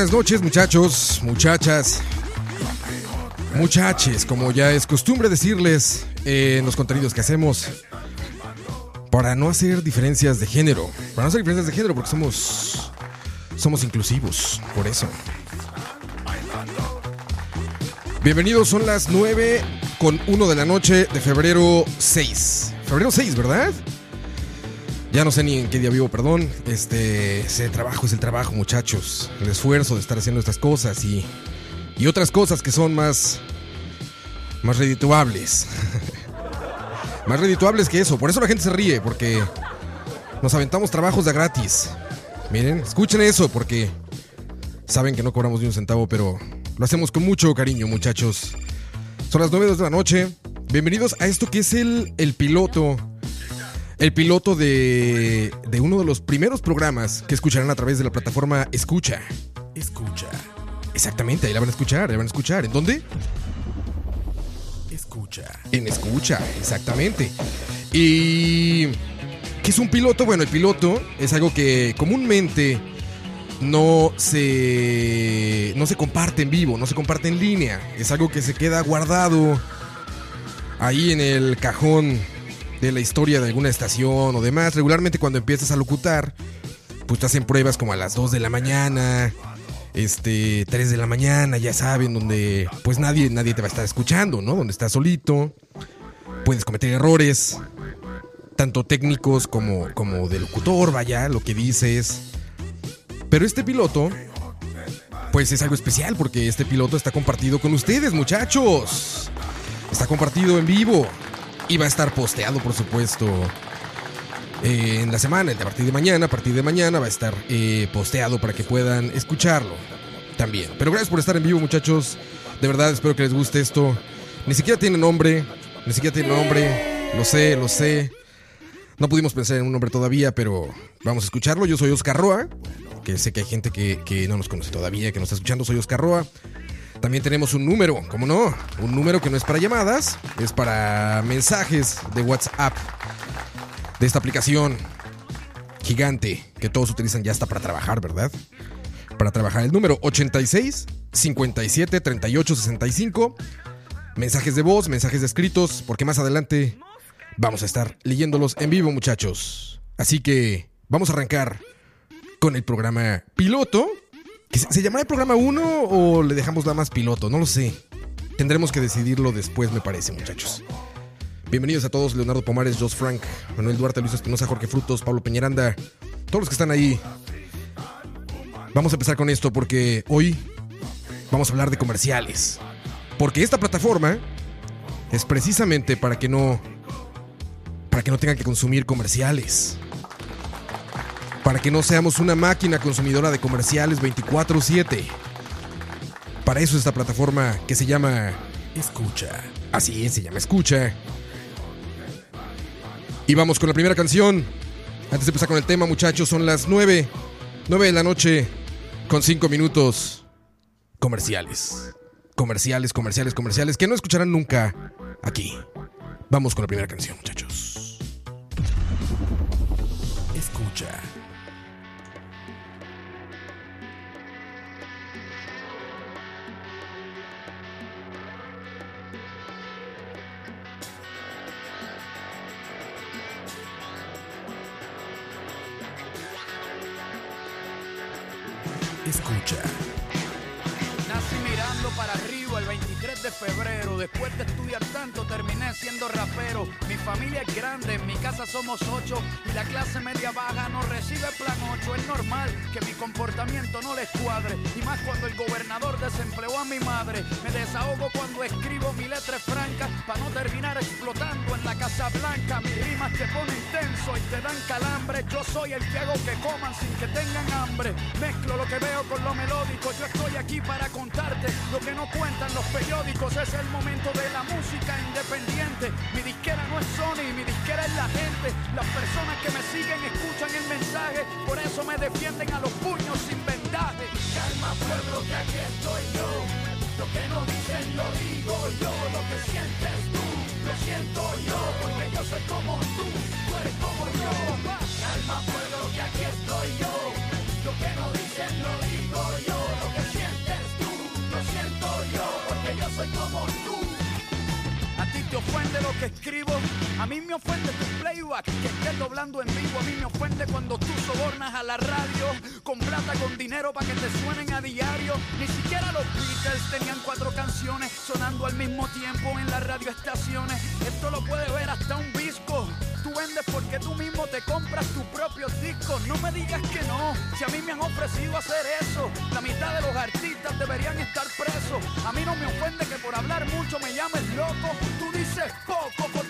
Buenas noches muchachos, muchachas, muchaches, como ya es costumbre decirles en los contenidos que hacemos, para no hacer diferencias de género, para no hacer diferencias de género porque somos, somos inclusivos, por eso. Bienvenidos, son las 9 con 1 de la noche de febrero 6. Febrero 6, ¿verdad? Ya no sé ni en qué día vivo, perdón. Este, ese trabajo es el trabajo, muchachos. El esfuerzo de estar haciendo estas cosas y, y otras cosas que son más, más redituables. más redituables que eso. Por eso la gente se ríe, porque nos aventamos trabajos de gratis. Miren, escuchen eso, porque saben que no cobramos ni un centavo, pero lo hacemos con mucho cariño, muchachos. Son las 9 de la noche. Bienvenidos a esto que es el, el piloto el piloto de, de uno de los primeros programas que escucharán a través de la plataforma Escucha. Escucha. Exactamente, ahí la van a escuchar, ahí la van a escuchar. ¿En dónde? Escucha. En Escucha, exactamente. Y... ¿Qué es un piloto? Bueno, el piloto es algo que comúnmente no se no se comparte en vivo, no se comparte en línea. Es algo que se queda guardado ahí en el cajón de la historia de alguna estación o demás. Regularmente cuando empiezas a locutar, pues te hacen pruebas como a las 2 de la mañana, este, 3 de la mañana, ya saben, donde pues nadie, nadie te va a estar escuchando, ¿no? Donde estás solito, puedes cometer errores, tanto técnicos como, como de locutor, vaya, lo que dices. Pero este piloto, pues es algo especial porque este piloto está compartido con ustedes, muchachos. Está compartido en vivo. Y va a estar posteado, por supuesto, eh, en la semana, a partir de mañana. A partir de mañana va a estar eh, posteado para que puedan escucharlo también. Pero gracias por estar en vivo, muchachos. De verdad, espero que les guste esto. Ni siquiera tiene nombre, ni siquiera tiene nombre. Lo sé, lo sé. No pudimos pensar en un nombre todavía, pero vamos a escucharlo. Yo soy Oscar Roa, que sé que hay gente que, que no nos conoce todavía, que nos está escuchando. Soy Oscar Roa. También tenemos un número, ¿cómo no? Un número que no es para llamadas, es para mensajes de WhatsApp de esta aplicación gigante que todos utilizan ya hasta para trabajar, ¿verdad? Para trabajar el número 86 57 38 65. Mensajes de voz, mensajes de escritos, porque más adelante vamos a estar leyéndolos en vivo, muchachos. Así que vamos a arrancar con el programa piloto ¿Se llamará el programa 1 o le dejamos nada más piloto? No lo sé. Tendremos que decidirlo después, me parece, muchachos. Bienvenidos a todos, Leonardo Pomares, Jos Frank, Manuel Duarte, Luis Espinosa, Jorge Frutos, Pablo Peñaranda, todos los que están ahí. Vamos a empezar con esto porque hoy vamos a hablar de comerciales. Porque esta plataforma es precisamente para que no para que no tengan que consumir comerciales para que no seamos una máquina consumidora de comerciales 24/7. Para eso esta plataforma que se llama Escucha. Así es, se llama Escucha. Y vamos con la primera canción. Antes de empezar con el tema, muchachos, son las 9, 9 de la noche con 5 minutos comerciales. comerciales, comerciales, comerciales que no escucharán nunca aquí. Vamos con la primera canción, muchachos. Escucha. Escucha. Nací mirando para arriba el 23 de febrero. Después de estudiar tanto, terminé siendo rapero. Mi familia es grande, en mi casa somos ocho. Y la clase media baja no recibe plan 8. Es normal que mi comportamiento no les cuadre. Y más cuando el gobernador desempleó a mi madre. Me desahogo cuando escribo mi letra franca. Para no terminar explotando en la Casa Blanca. Mis rimas te ponen tenso y te dan calambre. Yo soy el que hago que coman sin que tengan hambre. Mezclo lo que veo con lo melódico. Yo estoy aquí para contarte lo que no cuentan los periódicos. Es el momento de la música independiente. Mi disquera no es Sony, mi disquera es la gente. Las personas que me siguen escuchan el mensaje. Por eso me defienden a los puños sin vendaje. Calma pueblo que aquí estoy yo. Lo que no dicen lo digo yo. Lo que sientes tú, lo siento yo. Porque yo soy como tú, tú eres como yo. Calma pueblo que aquí estoy yo. Lo que no dicen lo digo yo. Que escribo, a mí me ofende tu playback, que estés doblando en vivo, a mí me ofende cuando tú sobornas a la radio con plata, con dinero para que te suenen a diario. Ni siquiera los Beatles tenían cuatro canciones sonando al mismo tiempo en las radioestaciones. Esto lo puede ver hasta un disco. Porque tú mismo te compras tus propios discos. No me digas que no, si a mí me han ofrecido hacer eso. La mitad de los artistas deberían estar presos. A mí no me ofende que por hablar mucho me llames loco. Tú dices poco porque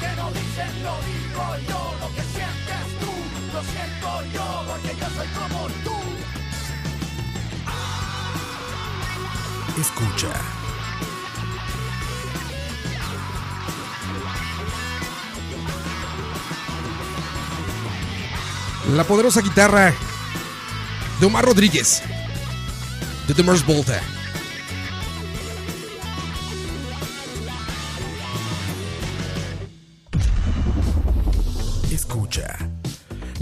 Que no dicen lo digo yo, lo que sientes tú, lo siento yo, porque yo soy como tú. Escucha. La poderosa guitarra de Omar Rodríguez, de The Mars Volta.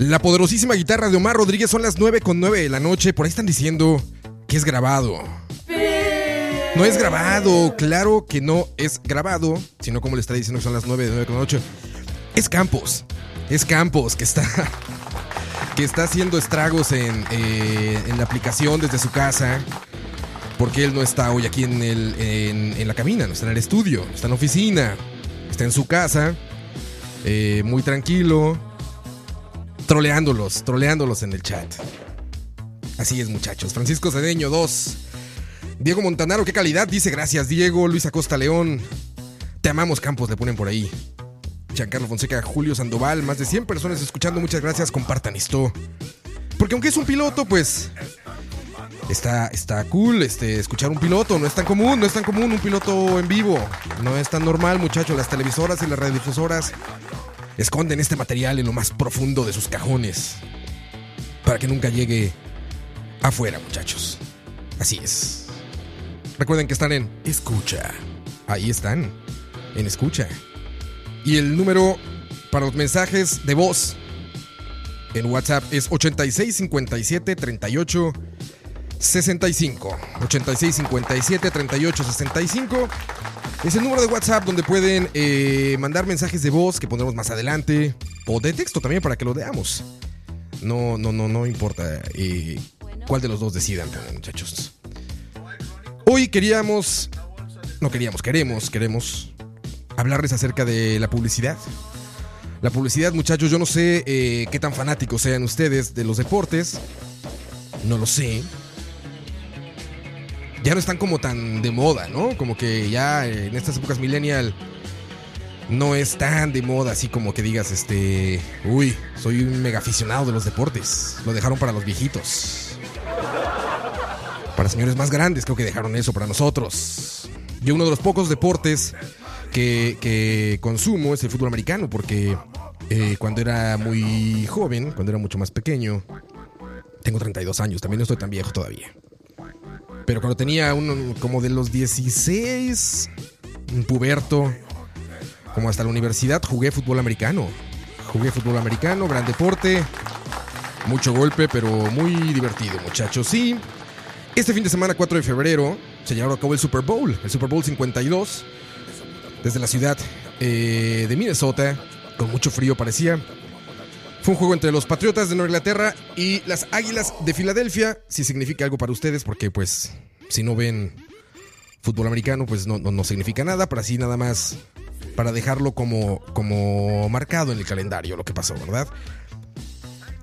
La poderosísima guitarra de Omar Rodríguez son las 9 con 9 de la noche. Por ahí están diciendo que es grabado. No es grabado, claro que no es grabado, sino como le está diciendo que son las 9 de 9 con 8. Es Campos, es Campos que está que está haciendo estragos en, eh, en la aplicación desde su casa. Porque él no está hoy aquí en, el, en, la cabina, no está en el estudio, está en la oficina, está en su casa, eh, muy tranquilo, troleándolos, troleándolos en el chat. Así es, muchachos. Francisco Cedeño 2. Diego Montanaro, qué calidad, dice gracias, Diego. Luis Acosta León. Te amamos, Campos, le ponen por ahí. Giancarlo Fonseca, Julio Sandoval, más de 100 personas escuchando. Muchas gracias, compartan esto. Porque aunque es un piloto, pues está, está cool este, escuchar un piloto. No es tan común, no es tan común un piloto en vivo. No es tan normal, muchachos. Las televisoras y las radiodifusoras esconden este material en lo más profundo de sus cajones. Para que nunca llegue afuera, muchachos. Así es. Recuerden que están en escucha. Ahí están, en escucha. Y el número para los mensajes de voz en WhatsApp es 8657 38 65. 8657 38 65. Es el número de WhatsApp donde pueden eh, mandar mensajes de voz que pondremos más adelante. O de texto también para que lo veamos. No, no, no, no importa eh, cuál de los dos decidan, muchachos. Hoy queríamos. No queríamos, queremos, queremos hablarles acerca de la publicidad. La publicidad, muchachos, yo no sé eh, qué tan fanáticos sean ustedes de los deportes. No lo sé. Ya no están como tan de moda, ¿no? Como que ya en estas épocas millennial no es tan de moda así como que digas, este, uy, soy un mega aficionado de los deportes. Lo dejaron para los viejitos. Para señores más grandes creo que dejaron eso para nosotros. Yo uno de los pocos deportes que, consumo es el fútbol americano, porque eh, cuando era muy joven, cuando era mucho más pequeño, tengo 32 años, también no estoy tan viejo todavía. Pero cuando tenía uno como de los 16, un puberto, como hasta la universidad, jugué fútbol americano. Jugué fútbol americano, gran deporte, mucho golpe, pero muy divertido, muchachos. Sí, este fin de semana, 4 de febrero, se llevó a cabo el Super Bowl, el Super Bowl 52 desde la ciudad eh, de Minnesota, con mucho frío parecía. Fue un juego entre los Patriotas de Nueva Inglaterra y las Águilas de Filadelfia, si significa algo para ustedes, porque pues si no ven fútbol americano, pues no, no, significa nada, pero así nada más para dejarlo como, como marcado en el calendario lo que pasó, ¿verdad?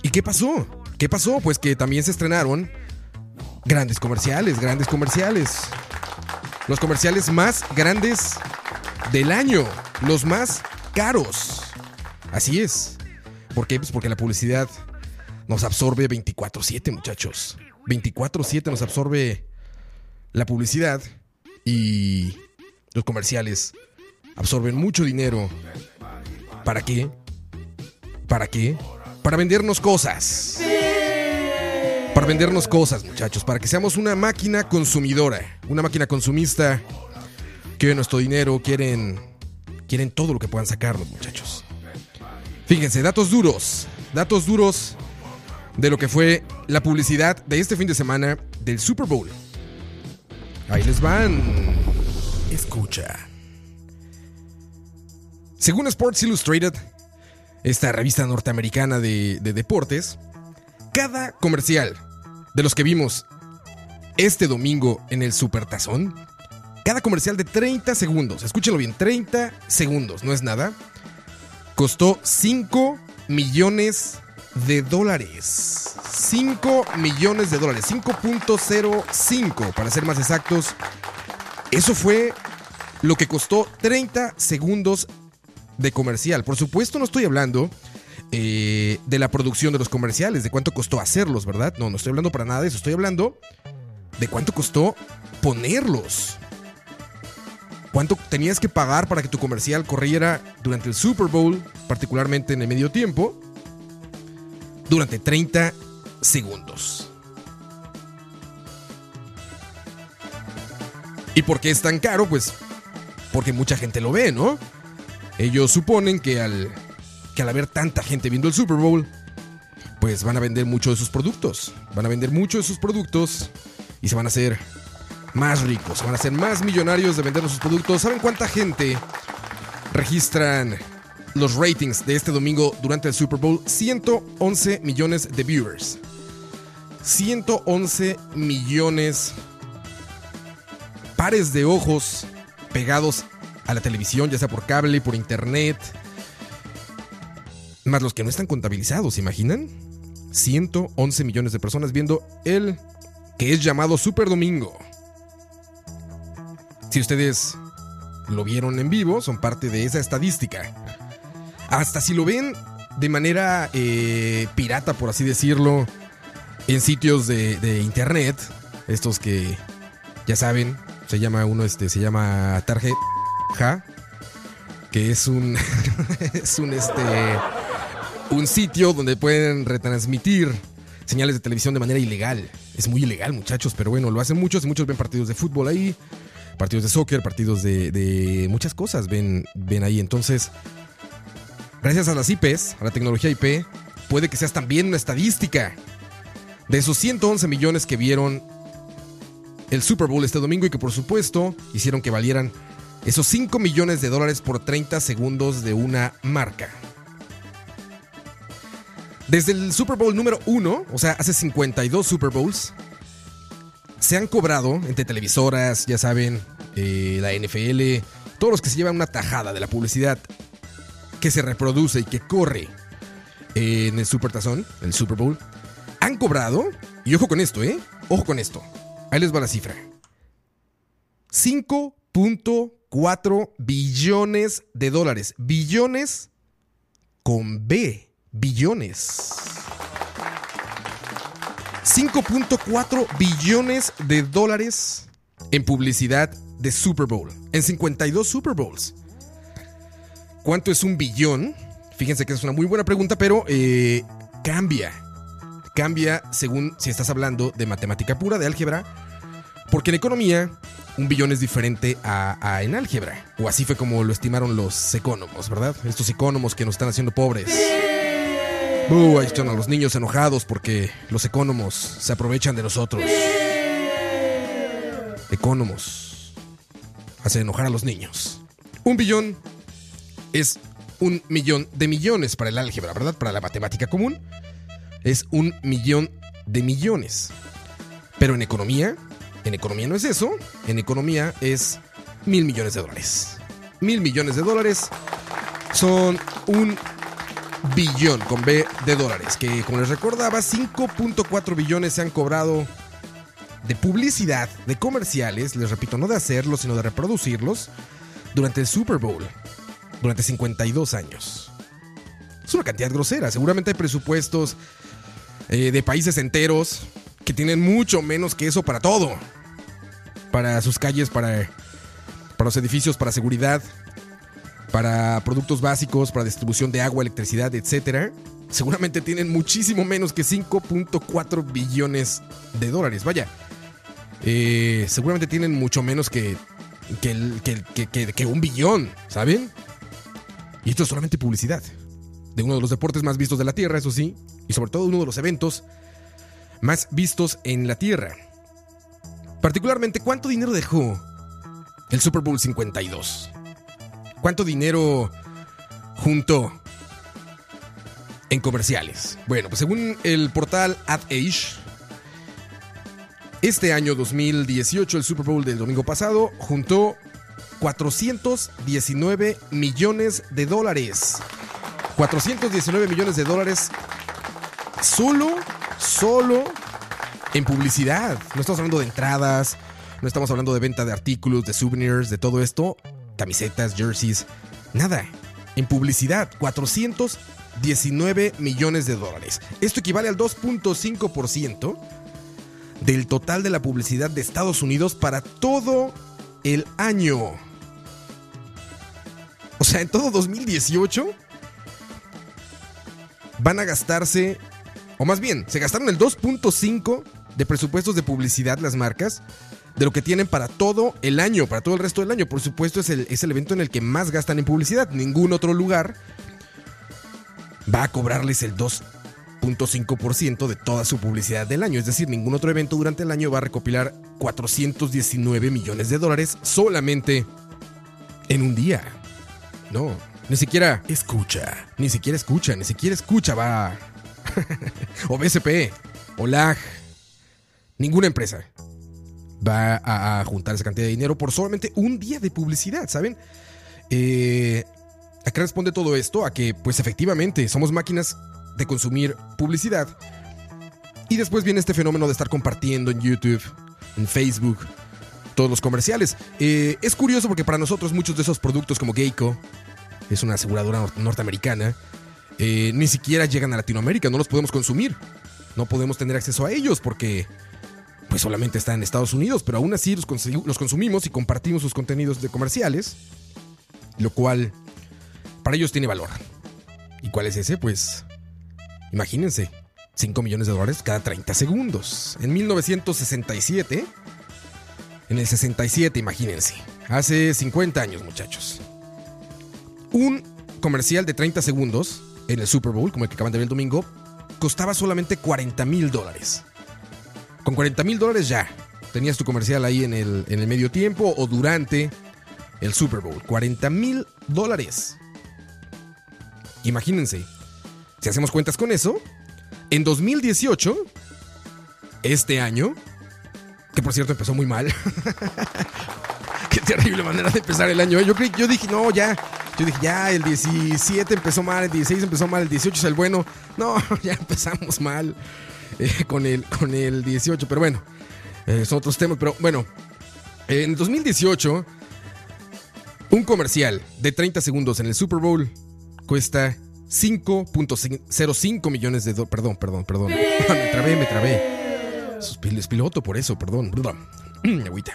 ¿Y qué pasó? ¿Qué pasó? Pues que también se estrenaron grandes comerciales, grandes comerciales. Los comerciales más grandes del año, los más caros. Así es. ¿Por qué? Pues porque la publicidad nos absorbe 24/7, muchachos. 24/7 nos absorbe la publicidad y los comerciales absorben mucho dinero. ¿Para qué? ¿Para qué? Para vendernos cosas. Para vendernos cosas, muchachos. Para que seamos una máquina consumidora. Una máquina consumista quieren nuestro dinero, quieren, quieren todo lo que puedan sacar los muchachos. Fíjense, datos duros, datos duros de lo que fue la publicidad de este fin de semana del Super Bowl. Ahí les van. Escucha. Según Sports Illustrated, esta revista norteamericana de, de deportes, cada comercial de los que vimos este domingo en el Super Tazón cada comercial de 30 segundos, escúchelo bien, 30 segundos, no es nada, costó 5 millones de dólares. 5 millones de dólares, 5.05 para ser más exactos. Eso fue lo que costó 30 segundos de comercial. Por supuesto no estoy hablando eh, de la producción de los comerciales, de cuánto costó hacerlos, ¿verdad? No, no estoy hablando para nada de eso, estoy hablando de cuánto costó ponerlos. ¿Cuánto tenías que pagar para que tu comercial corriera durante el Super Bowl, particularmente en el medio tiempo? Durante 30 segundos. ¿Y por qué es tan caro? Pues porque mucha gente lo ve, ¿no? Ellos suponen que al, que al haber tanta gente viendo el Super Bowl, pues van a vender mucho de sus productos. Van a vender mucho de sus productos y se van a hacer más ricos, van a ser más millonarios de vender sus productos. ¿Saben cuánta gente registran los ratings de este domingo durante el Super Bowl? 111 millones de viewers. 111 millones pares de ojos pegados a la televisión, ya sea por cable, por internet. Más los que no están contabilizados, ¿se imaginan? 111 millones de personas viendo el que es llamado Super Domingo. Si ustedes lo vieron en vivo, son parte de esa estadística. hasta si lo ven de manera eh, pirata, por así decirlo, en sitios de, internet, estos que ya saben, se llama uno, este, se llama Tarjeta, que es un, es un, este, un sitio donde pueden retransmitir señales de televisión de manera ilegal. Es muy ilegal, muchachos, pero bueno, lo hacen muchos y muchos ven partidos de fútbol ahí, partidos de soccer, partidos de, de muchas cosas ven, ven ahí. Entonces, gracias a las IPs, a la tecnología IP, puede que seas también una estadística de esos 111 millones que vieron el Super Bowl este domingo y que por supuesto hicieron que valieran esos 5 millones de dólares por 30 segundos de una marca. Desde el Super Bowl número 1, o sea, hace 52 Super Bowls, se han cobrado entre televisoras, ya saben, eh, la NFL, todos los que se llevan una tajada de la publicidad que se reproduce y que corre en el Super Tazón, el Super Bowl, han cobrado, y ojo con esto, ¿eh? Ojo con esto. Ahí les va la cifra. 5.4 billones de dólares. Billones con B. Billones. 5.4 billones de dólares en publicidad de Super Bowl. En 52 Super Bowls. ¿Cuánto es un billón? Fíjense que es una muy buena pregunta, pero eh, cambia. Cambia según si estás hablando de matemática pura, de álgebra. Porque en economía, un billón es diferente a, a en álgebra. O así fue como lo estimaron los economos, ¿verdad? Estos economos que nos están haciendo pobres. Ahí están a los niños enojados porque los economos se aprovechan de nosotros. Economos hacen enojar a los niños. Un billón es un millón de millones para el álgebra, ¿verdad? Para la matemática común es un millón de millones. Pero en economía, en economía no es eso. En economía es mil millones de dólares. Mil millones de dólares son un billón con B de dólares. Que como les recordaba, 5.4 billones se han cobrado de publicidad, de comerciales, les repito, no de hacerlos, sino de reproducirlos, durante el Super Bowl, durante 52 años. Es una cantidad grosera, seguramente hay presupuestos eh, de países enteros que tienen mucho menos que eso para todo. Para sus calles, para, para los edificios, para seguridad, para productos básicos, para distribución de agua, electricidad, etc. Seguramente tienen muchísimo menos que 5.4 billones de dólares. Vaya, eh, seguramente tienen mucho menos que- que- que- que un billón, ¿saben? Y esto es solamente publicidad. De uno de los deportes más vistos de la Tierra, eso sí. Y sobre todo uno de los eventos más vistos en la Tierra. Particularmente, ¿cuánto dinero dejó el Super Bowl 52? ¿Cuánto dinero juntó en comerciales? Bueno, pues según el portal AdAge, este año 2018, el Super Bowl del domingo pasado, juntó 419 millones de dólares. 419 millones de dólares solo, solo en publicidad. No estamos hablando de entradas, no estamos hablando de venta de artículos, de souvenirs, de todo esto, camisetas, jerseys, nada. En publicidad, 419 millones de dólares. Esto equivale al 2.5% del total de la publicidad de Estados Unidos para todo el año. O sea, en todo 2018 van a gastarse, o más bien, se gastaron el 2.5 de presupuestos de publicidad las marcas de lo que tienen para todo el año, para todo el resto del año. Por supuesto, es el, es el evento en el que más gastan en publicidad. Ningún otro lugar va a cobrarles el 2.5% de toda su publicidad del año. Es decir, ningún otro evento durante el año va a recopilar 419 millones de dólares solamente en un día. No, ni siquiera escucha, ni siquiera escucha, ni siquiera escucha, va. o BSP, o LAG, ninguna empresa va a, a juntar esa cantidad de dinero por solamente un día de publicidad, ¿saben? Eh, ¿A qué responde todo esto? A que, pues efectivamente, somos máquinas de consumir publicidad. Y después viene este fenómeno de estar compartiendo en YouTube, en Facebook, todos los comerciales. Eh, es curioso porque para nosotros muchos de esos productos como Geico, es una aseguradora nor- norteamericana, eh, ni siquiera llegan a Latinoamérica, no los podemos consumir. No podemos tener acceso a ellos porque pues solamente están en Estados Unidos, pero aún así los, los consumimos y compartimos sus contenidos de comerciales, lo cual para ellos tiene valor. ¿Y cuál es ese? Pues imagínense, 5 millones de dólares cada 30 segundos. En 1967, en el 67, imagínense, hace 50 años muchachos. Un comercial de 30 segundos en el Super Bowl, como el que acaban de ver el domingo, costaba solamente 40 mil dólares. Con 40 mil dólares ya tenías tu comercial ahí en el, en el medio tiempo o durante el Super Bowl. 40 mil dólares. Imagínense, si hacemos cuentas con eso, en 2018, este año, que por cierto empezó muy mal. Qué terrible manera de empezar el año. ¿eh? Yo, yo dije, no, ya. Yo dije, ya, el 17 empezó mal, el 16 empezó mal, el 18 es el bueno. No, ya empezamos mal eh, con, el, con el 18. Pero bueno, eh, son otros temas. Pero bueno, en 2018, un comercial de 30 segundos en el Super Bowl cuesta 5.05 millones de dólares. Perdón, perdón, perdón. me trabé, me trabé. Es piloto por eso, perdón. Agüita.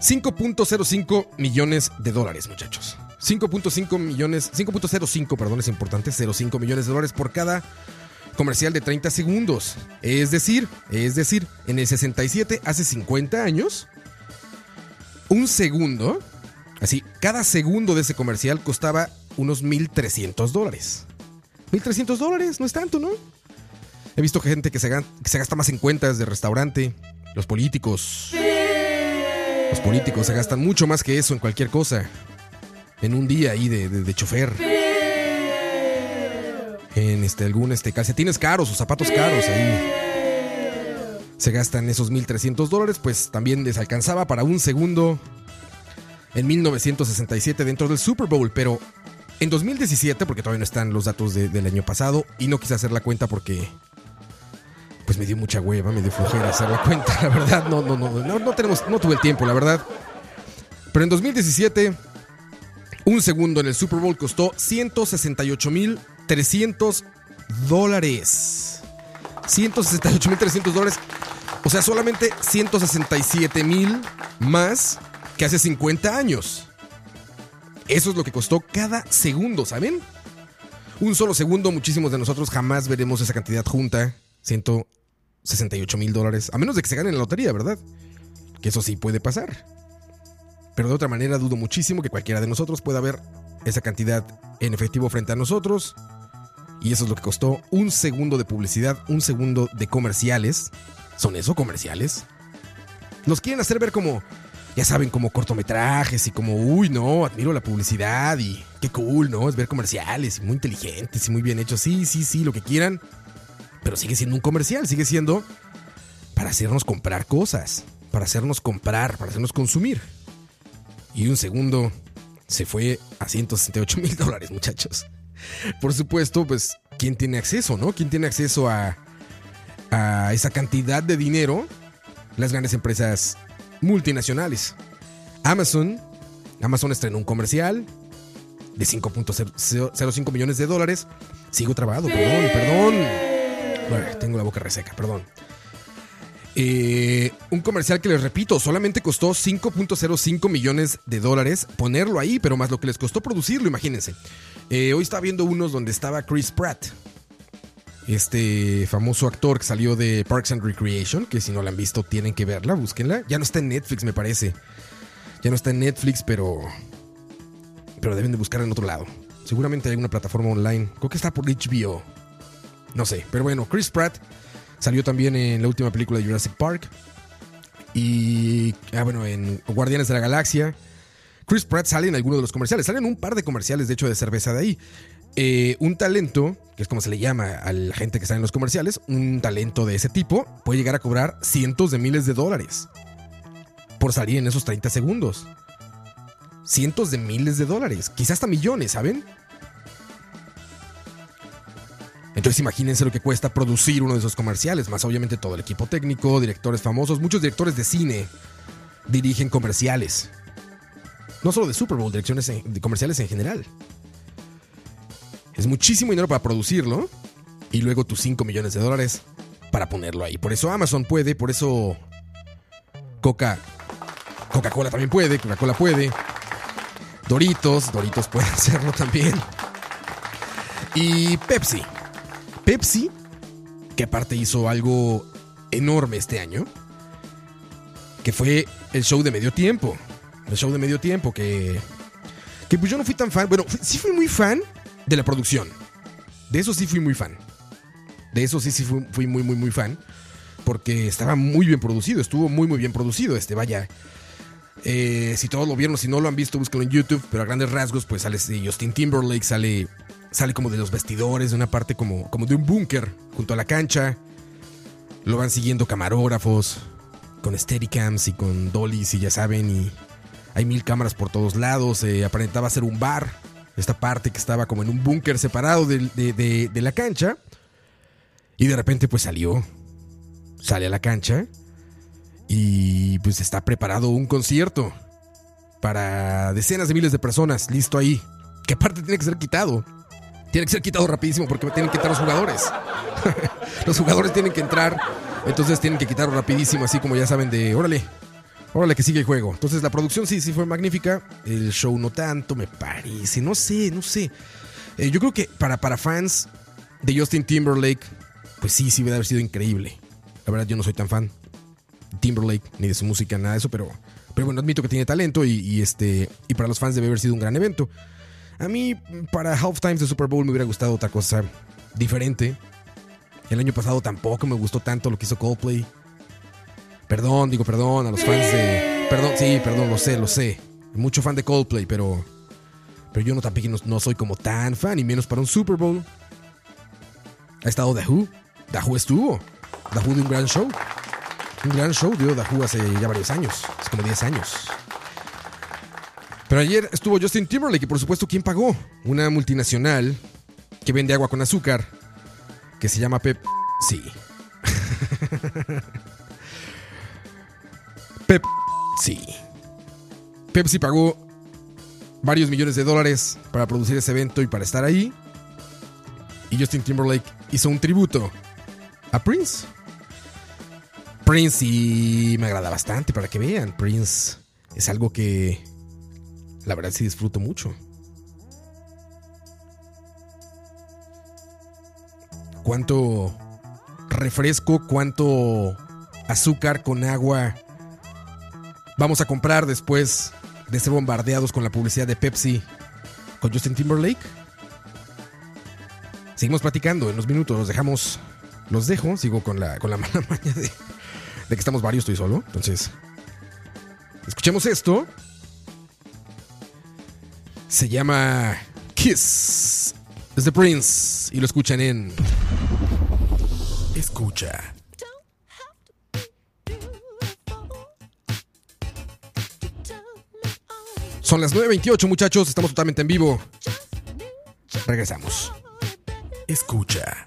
5.05 millones de dólares, muchachos. 5.5 millones, 5.05, perdón, es importante, 0.5 millones de dólares por cada comercial de 30 segundos. Es decir, es decir, en el 67, hace 50 años, un segundo, así, cada segundo de ese comercial costaba unos 1.300 dólares. 1.300 dólares, no es tanto, ¿no? He visto gente que se, que se gasta más en cuentas de restaurante, los políticos. Los políticos se gastan mucho más que eso en cualquier cosa. En un día ahí de- de chofer. En este, algún este, calcetines caros o zapatos caros ahí. Se gastan esos 1.300 dólares, pues también les alcanzaba para un segundo en 1967 dentro del Super Bowl. Pero en 2017, porque todavía no están los datos de- del año pasado, y no quise hacer la cuenta porque pues me dio mucha hueva, me dio flojera hacer la cuenta, la verdad, no, no, no, no, no tenemos, no tuve el tiempo, la verdad. Pero en 2017, un segundo en el Super Bowl costó 168.300 dólares. 168.300 dólares. O sea, solamente 167.000 más que hace 50 años. Eso es lo que costó cada segundo, ¿saben? Un solo segundo, muchísimos de nosotros jamás veremos esa cantidad junta. 168 mil dólares. A menos de que se gane la lotería, ¿verdad? Que eso sí puede pasar. Pero de otra manera dudo muchísimo que cualquiera de nosotros pueda ver esa cantidad en efectivo frente a nosotros. Y eso es lo que costó un segundo de publicidad, un segundo de comerciales. ¿Son eso comerciales? Nos quieren hacer ver como, ya saben, como cortometrajes y como, uy, no, admiro la publicidad y qué cool, ¿no? Es ver comerciales y muy inteligentes y muy bien hechos. Sí, sí, sí, lo que quieran. Pero sigue siendo un comercial, sigue siendo para hacernos comprar cosas, para hacernos comprar, para hacernos consumir. Y un segundo se fue a 168 mil dólares, muchachos. Por supuesto, pues, ¿quién tiene acceso, no? ¿Quién tiene acceso a, a esa cantidad de dinero? Las grandes empresas multinacionales. Amazon, Amazon estrenó un comercial de 5.05 millones de dólares. Sigo trabado, perdón, perdón. Bueno, tengo la boca reseca, perdón. Eh, un comercial que les repito, solamente costó 5.05 millones de dólares ponerlo ahí, pero más lo que les costó producirlo, imagínense. Eh, hoy estaba viendo unos donde estaba Chris Pratt, este famoso actor que salió de Parks and Recreation, que si no la han visto tienen que verla, búsquenla. Ya no está en Netflix, me parece. Ya no está en Netflix, pero pero deben de buscarla en otro lado. Seguramente hay alguna plataforma online. Creo que está por HBO. No sé, pero bueno, Chris Pratt salió también en la última película de Jurassic Park. Y, ah, bueno, en Guardianes de la Galaxia. Chris Pratt sale en algunos de los comerciales. Salen un par de comerciales, de hecho, de cerveza de ahí. Eh, un talento, que es como se le llama a la gente que sale en los comerciales, un talento de ese tipo puede llegar a cobrar cientos de miles de dólares por salir en esos 30 segundos. Cientos de miles de dólares, quizás hasta millones, ¿saben? Entonces imagínense lo que cuesta producir uno de esos comerciales, más obviamente todo el equipo técnico, directores famosos, muchos directores de cine dirigen comerciales. No solo de Super Bowl, direcciones de comerciales en general. Es muchísimo dinero para producirlo y luego tus 5 millones de dólares para ponerlo ahí. Por eso Amazon puede, por eso Coca Coca-Cola también puede, Coca-Cola puede. Doritos, Doritos puede hacerlo también. Y Pepsi. Pepsi, que aparte hizo algo enorme este año, que fue el show de medio tiempo. El show de medio tiempo que... Que pues yo no fui tan fan. Bueno, sí fui muy fan de la producción. De eso sí fui muy fan. De eso sí, sí fui, muy, muy, muy fan. Porque estaba muy bien producido. Estuvo muy, muy bien producido. Este, vaya. Eh, si todos lo vieron, si no lo han visto, búsquenlo en YouTube. Pero a grandes rasgos, pues sale Justin Timberlake, sale, sale como de los vestidores, de una parte como, como de un búnker junto a la cancha. Lo van siguiendo camarógrafos con Steadicams y con dollies y ya saben. Y hay mil cámaras por todos lados. Eh, aparentaba ser un bar esta parte que estaba como en un búnker separado de, la cancha. Y de repente pues salió, sale a la cancha y pues está preparado un concierto para decenas de miles de personas, listo ahí. Que aparte tiene que ser quitado. Tiene que ser quitado rapidísimo porque tienen que entrar los jugadores. los jugadores tienen que entrar, entonces tienen que quitarlo rapidísimo, así como ya saben de, órale, Órale, que sigue el juego. Entonces la producción sí, sí fue magnífica. El show no tanto, me parece. No sé, no sé. Eh, yo creo que para, para fans de Justin Timberlake, pues sí, sí, debe haber sido increíble. La verdad, yo no soy tan fan de Timberlake, ni de su música, nada de eso, pero, pero bueno, admito que tiene talento y, este, y para los fans debe haber sido un gran evento. A mí, para Half Times de Super Bowl, me hubiera gustado otra cosa diferente. El año pasado tampoco me gustó tanto lo que hizo Coldplay. Perdón, digo perdón a los fans de. Perdón, sí, perdón, lo sé, lo sé. Mucho fan de Coldplay, pero. Pero yo no tampoco no, soy como tan fan, y menos para un Super Bowl. Ha estado. The Who estuvo. Who de un gran show. Un gran show dio Who hace ya varios años. Es como 10 años. Pero ayer estuvo Justin Timberlake y por supuesto, ¿quién pagó? Una multinacional que vende agua con azúcar que se llama Pep. Sí. Pepsi. Pepsi pagó varios millones de dólares para producir ese evento y para estar ahí. Y Justin Timberlake hizo un tributo a Prince. Prince y me agrada bastante para que vean. Prince es algo que la verdad sí disfruto mucho. Cuánto refresco, cuánto azúcar con agua vamos a comprar después de ser bombardeados con la publicidad de Pepsi con Justin Timberlake? Seguimos platicando en los minutos, los dejamos, los dejo, sigo con la, con la mala maña de, de que estamos varios, estoy solo. Entonces, escuchemos esto. Se llama Kiss. Es de Prince y lo escuchan en Escucha. Son las 9.28 muchachos, estamos totalmente en vivo. Regresamos. Escucha.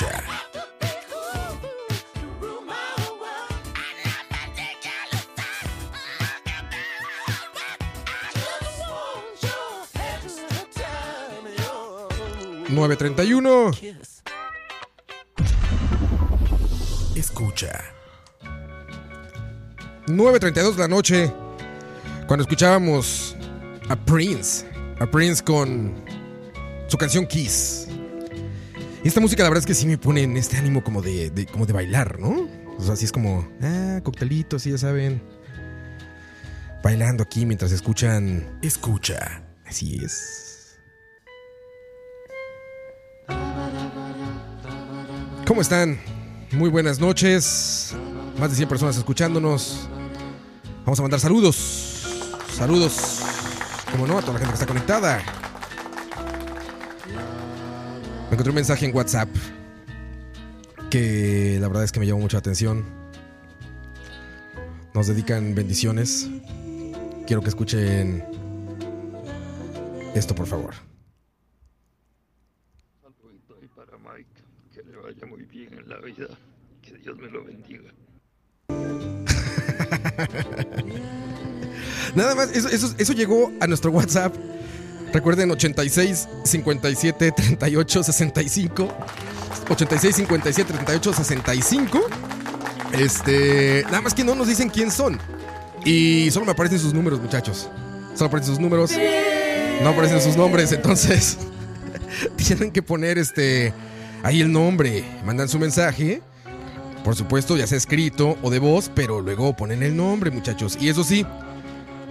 Your 931. kiss. Escucha. 9.32 de la noche. Cuando escuchábamos a Prince. A Prince con su canción Kiss. Esta música la verdad es que sí me pone en este ánimo como de, como de bailar, ¿no? O sea, así es como, ah, coctelitos, sí, ya saben. Bailando aquí mientras escuchan. Escucha. Así es. ¿Cómo están? Muy buenas noches. Más de 100 personas escuchándonos. Vamos a mandar saludos. Saludos. Como no, a toda la gente que está conectada. Me encontré un mensaje en WhatsApp que la verdad es que me llamó mucha atención. Nos dedican bendiciones. Quiero que escuchen esto, por favor. Ahí para Mike, que le vaya muy bien en la vida, que Dios me lo bendiga. Nada más, eso, eso, eso llegó a nuestro WhatsApp. Recuerden 86 57 38 65. 86 57 38 65. Este. Nada más que no nos dicen quién son. Y solo me aparecen sus números, muchachos. Solo aparecen sus números. No aparecen sus nombres, entonces. tienen que poner este. Ahí el nombre. Mandan su mensaje. Por supuesto, ya sea escrito o de voz, pero luego ponen el nombre, muchachos. Y eso sí,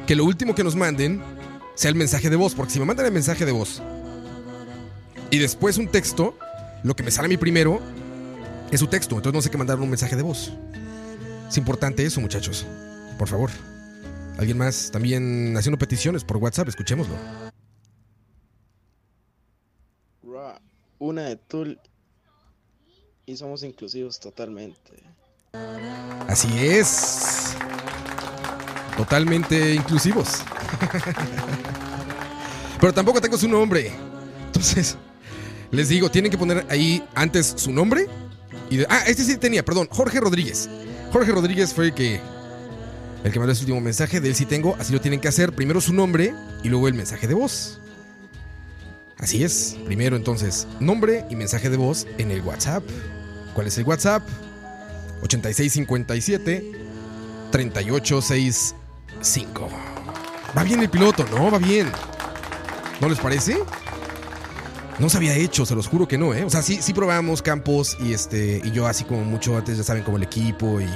que lo último que nos manden sea el mensaje de voz, porque si me mandan el mensaje de voz y después un texto, lo que me sale a mí primero es su texto, entonces no sé qué mandar un mensaje de voz. Es importante eso, muchachos. Por favor. ¿Alguien más también haciendo peticiones por WhatsApp? Escuchémoslo. Una de Tool y somos inclusivos totalmente. Así es. Totalmente inclusivos. Pero tampoco tengo su nombre. Entonces, les digo, tienen que poner ahí antes su nombre. Y ah, este sí tenía, perdón, Jorge Rodríguez. Jorge Rodríguez fue el que el que mandó ese último mensaje. De él sí tengo, así lo tienen que hacer. Primero su nombre y luego el mensaje de voz. Así es. Primero entonces, nombre y mensaje de voz en el WhatsApp. ¿Cuál es el WhatsApp? 8657 3865. Va bien el piloto, ¿no? Va bien. ¿No les parece? No se había hecho, se los juro que no, ¿eh? O sea, sí, sí probamos campos y este. Y yo así como mucho antes, ya saben, como el equipo y.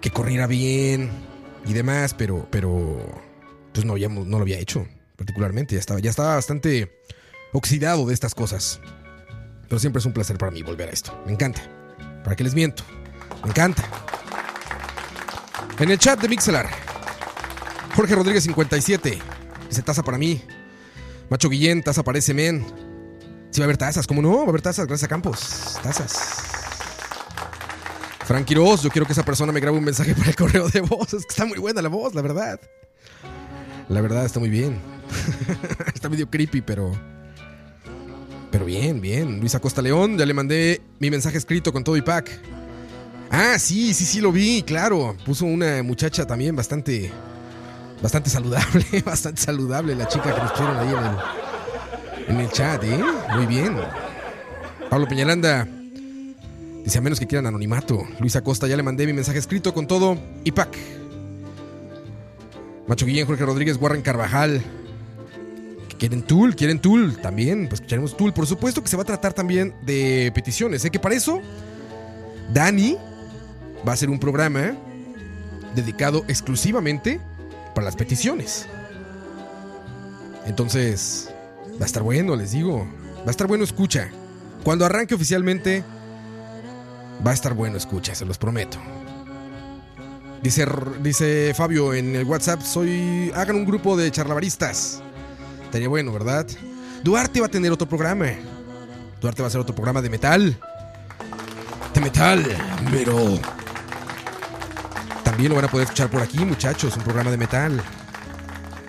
Que corriera bien y demás, pero. pero. Pues no, no lo había hecho, particularmente. Ya estaba, ya estaba bastante oxidado de estas cosas. Pero siempre es un placer para mí volver a esto. Me encanta. ¿Para qué les miento? Me encanta. En el chat de Mixelar, Jorge Rodríguez 57. Dice taza para mí. Macho Guillén, taza para ese men. Sí va a haber tazas, ¿cómo no? Va a haber tazas, gracias a Campos. Tazas. Frank Quiroz, yo quiero que esa persona me grabe un mensaje para el correo de voz. Es que está muy buena la voz, la verdad. La verdad está muy bien. está medio creepy, pero. Pero bien, bien. Luis Acosta León, ya le mandé mi mensaje escrito con todo y pack. Ah, sí, sí, sí lo vi, claro. Puso una muchacha también bastante. Bastante saludable, bastante saludable la chica que nos pusieron ahí en el, en el chat, ¿eh? Muy bien. Pablo Peñalanda dice: a menos que quieran anonimato. Luis Acosta, ya le mandé mi mensaje escrito con todo y pack. Macho Guillén, Jorge Rodríguez, Warren Carvajal. ¿Quieren Tool? ¿Quieren Tool? También, pues escucharemos Tool. Por supuesto que se va a tratar también de peticiones. Sé que para eso, Dani va a hacer un programa dedicado exclusivamente para las peticiones. Entonces, va a estar bueno, les digo. Va a estar bueno, escucha. Cuando arranque oficialmente, va a estar bueno, escucha, se los prometo. Dice, dice Fabio en el WhatsApp, soy. Hagan un grupo de charlavaristas. Estaría bueno, ¿verdad? Duarte va a tener otro programa. Duarte va a hacer otro programa de metal. De metal, pero. También lo van a poder escuchar por aquí, muchachos. Un programa de metal.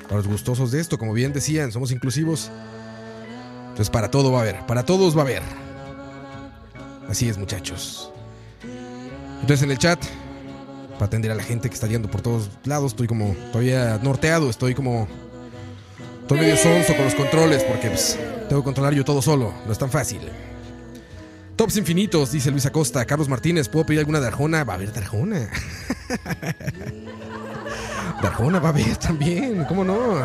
Para los gustosos de esto, como bien decían, somos inclusivos. Entonces, para todo va a haber. Para todos va a haber. Así es, muchachos. Entonces, en el chat, para atender a la gente que está yendo por todos lados, estoy como todavía norteado. Estoy como. Estoy medio sonso con los controles porque pues, tengo que controlar yo todo solo. No es tan fácil. Tops infinitos, dice Luis Acosta. Carlos Martínez, ¿puedo pedir alguna de Arjona? Va a haber de Arjona. Arjona va a haber también, ¿cómo no?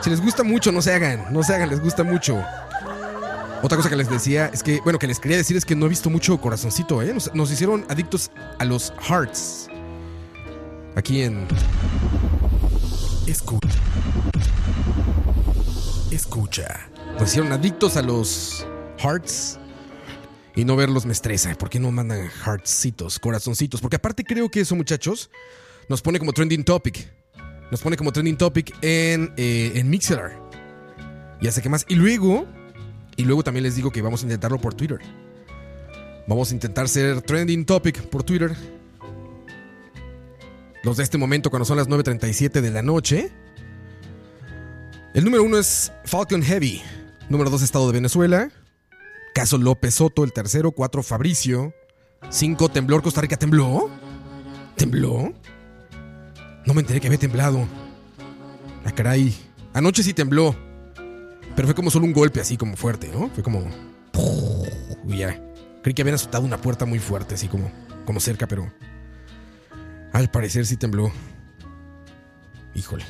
Si les gusta mucho, no se hagan, no se hagan, les gusta mucho. Otra cosa que les decía es que, bueno, que les quería decir es que no he visto mucho corazoncito, ¿eh? Nos, nos hicieron adictos a los hearts. Aquí en. Escucha. Escucha. Nos hicieron adictos a los hearts. Y no verlos me estresa. ¿Por qué no mandan heartsitos, corazoncitos? Porque aparte creo que eso, muchachos, nos pone como trending topic. Nos pone como trending topic en, eh, en Mixer. Y hace que más. Y luego, y luego también les digo que vamos a intentarlo por Twitter. Vamos a intentar ser trending topic por Twitter. Los de este momento, cuando son las 9.37 de la noche. El número uno es Falcon Heavy. Número dos, Estado de Venezuela. Caso López Soto, el tercero. Cuatro, Fabricio. Cinco, Temblor. Costa Rica tembló. ¿Tembló? No me enteré que había temblado. Ah, caray. Anoche sí tembló. Pero fue como solo un golpe así como fuerte, ¿no? Fue como... Y ya. Creí que habían azotado una puerta muy fuerte, así como, como cerca, pero... Al parecer sí tembló. Híjole.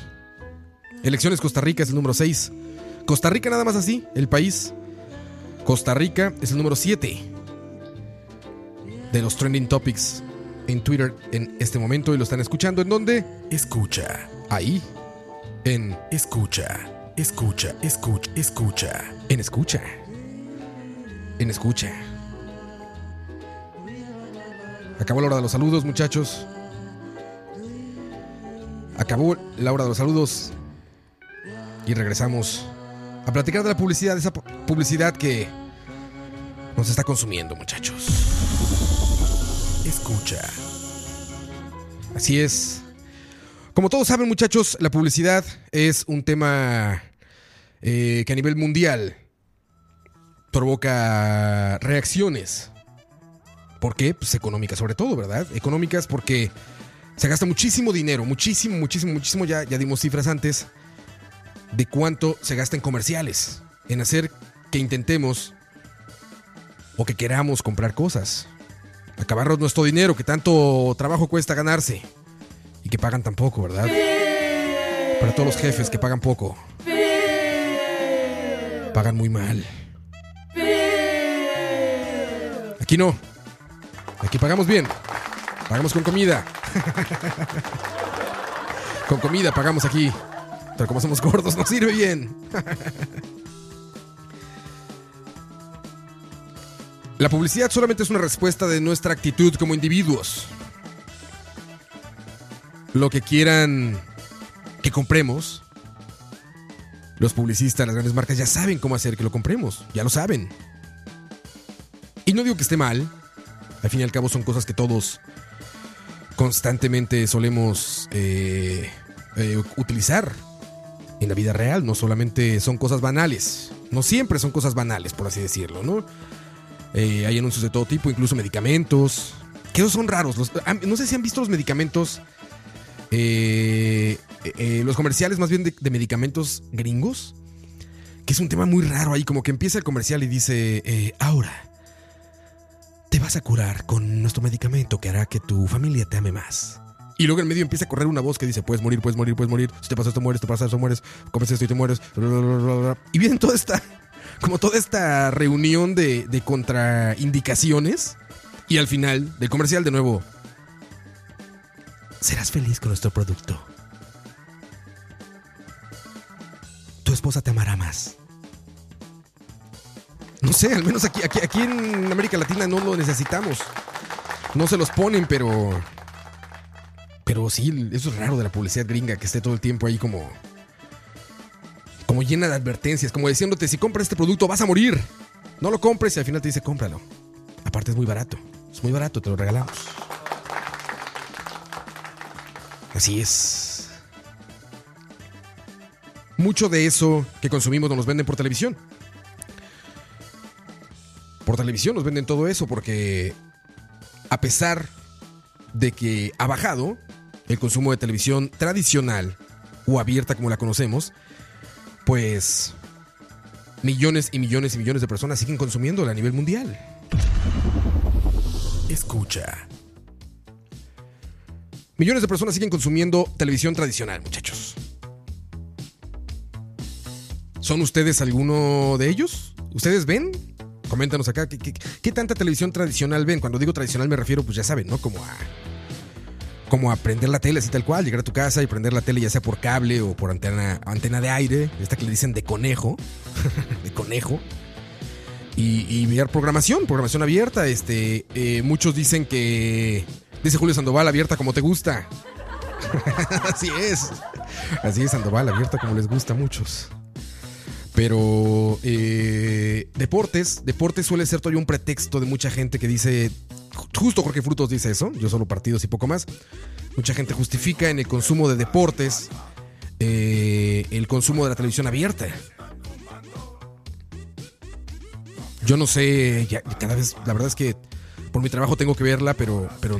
Elecciones Costa Rica es el número 6. Costa Rica nada más así, el país. Costa Rica es el número 7 de los trending topics en Twitter en este momento y lo están escuchando. En donde escucha. Ahí. En escucha. Escucha. Escucha. Escucha. En escucha. En escucha. Acabó la hora de los saludos muchachos. Acabó la hora de los saludos. Y regresamos a platicar de la publicidad esa pu- publicidad que nos está consumiendo muchachos escucha. Así es. Como todos saben, muchachos, la publicidad es un tema eh, que a nivel mundial provoca reacciones. ¿Por qué? Pues económicas sobre todo, ¿verdad? Económicas porque se gasta muchísimo dinero, muchísimo, muchísimo, muchísimo. Ya, ya dimos cifras antes de cuánto se gasta en comerciales, en hacer que intentemos o que queramos comprar cosas acabarnos nuestro dinero que tanto trabajo cuesta ganarse y que pagan tan poco, ¿verdad? Para todos los jefes que pagan poco. Pagan muy mal. Aquí no. Aquí pagamos bien. Pagamos con comida. con comida pagamos aquí. Como somos gordos, nos sirve bien. La publicidad solamente es una respuesta de nuestra actitud como individuos. Lo que quieran que compremos, los publicistas, las grandes marcas ya saben cómo hacer que lo compremos, ya lo saben. Y no digo que esté mal, al fin y al cabo son cosas que todos constantemente solemos eh, eh, utilizar en la vida real, no solamente son cosas banales, no siempre son cosas banales, por así decirlo, ¿no? Eh, hay anuncios de todo tipo, incluso medicamentos. Que esos son raros. Ah, no sé si han visto los medicamentos. eh, eh, los comerciales más bien de, de medicamentos gringos. Que es un tema muy raro ahí. Como que empieza el comercial y dice: eh, Ahora, te vas a curar con nuestro medicamento que hará que tu familia te ame más. Y luego en medio empieza a correr una voz que dice: Puedes morir, puedes morir, puedes morir. Si te pasa esto, mueres, te pasa esto, mueres. Comes esto y te mueres. Y viene toda esta como toda esta reunión de, de contraindicaciones. Y al final del comercial, de nuevo, serás feliz con nuestro producto. Tu esposa te amará más. No sé, al menos aquí, aquí, aquí en América Latina no lo necesitamos. No se los ponen, pero. Pero sí, eso es raro de la publicidad gringa, que esté todo el tiempo ahí como. Como llena de advertencias, como diciéndote, si compras este producto vas a morir. No lo compres y al final te dice, cómpralo. Aparte es muy barato. Es muy barato, te lo regalamos. Así es. Mucho de eso que consumimos nos venden por televisión. Por televisión nos venden todo eso porque a pesar de que ha bajado el consumo de televisión tradicional o abierta como la conocemos, pues millones y millones y millones de personas siguen consumiéndola a nivel mundial. Escucha. Millones de personas siguen consumiendo televisión tradicional, muchachos. ¿Son ustedes alguno de ellos? ¿Ustedes ven? Coméntanos acá, ¿qué, qué, qué tanta televisión tradicional ven? Cuando digo tradicional me refiero, pues ya saben, ¿no? Como a como a prender la tele así tal cual, llegar a tu casa y prender la tele ya sea por cable o por antena, antena de aire, esta que le dicen de conejo, de conejo, y, y ver programación, programación abierta. Este, eh, muchos dicen que, dice Julio Sandoval, abierta como te gusta. así es, así es Sandoval, abierta como les gusta a muchos. Pero eh, deportes, deportes suele ser todavía un pretexto de mucha gente que dice, justo Jorge Frutos dice eso, yo solo partidos y poco más. Mucha gente justifica en el consumo de deportes eh, el consumo de la televisión abierta. Yo no sé, ya, cada vez, la verdad es que por mi trabajo tengo que verla, pero, pero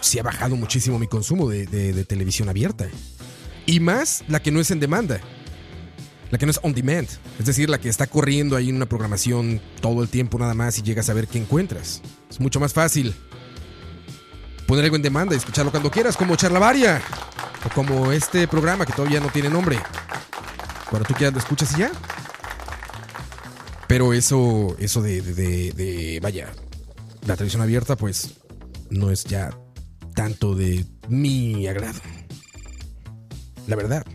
sí ha bajado muchísimo mi consumo de, televisión abierta. Y más la que no es en demanda. La que no es on demand. Es decir, la que está corriendo ahí en una programación todo el tiempo nada más y llegas a ver qué encuentras. Es mucho más fácil poner algo en demanda y escucharlo cuando quieras, como Charlavaria. O como este programa que todavía no tiene nombre. Cuando tú quieras lo escuchas y ya. Pero eso, eso de, de- vaya, la televisión abierta, pues no es ya tanto de mi agrado. La verdad.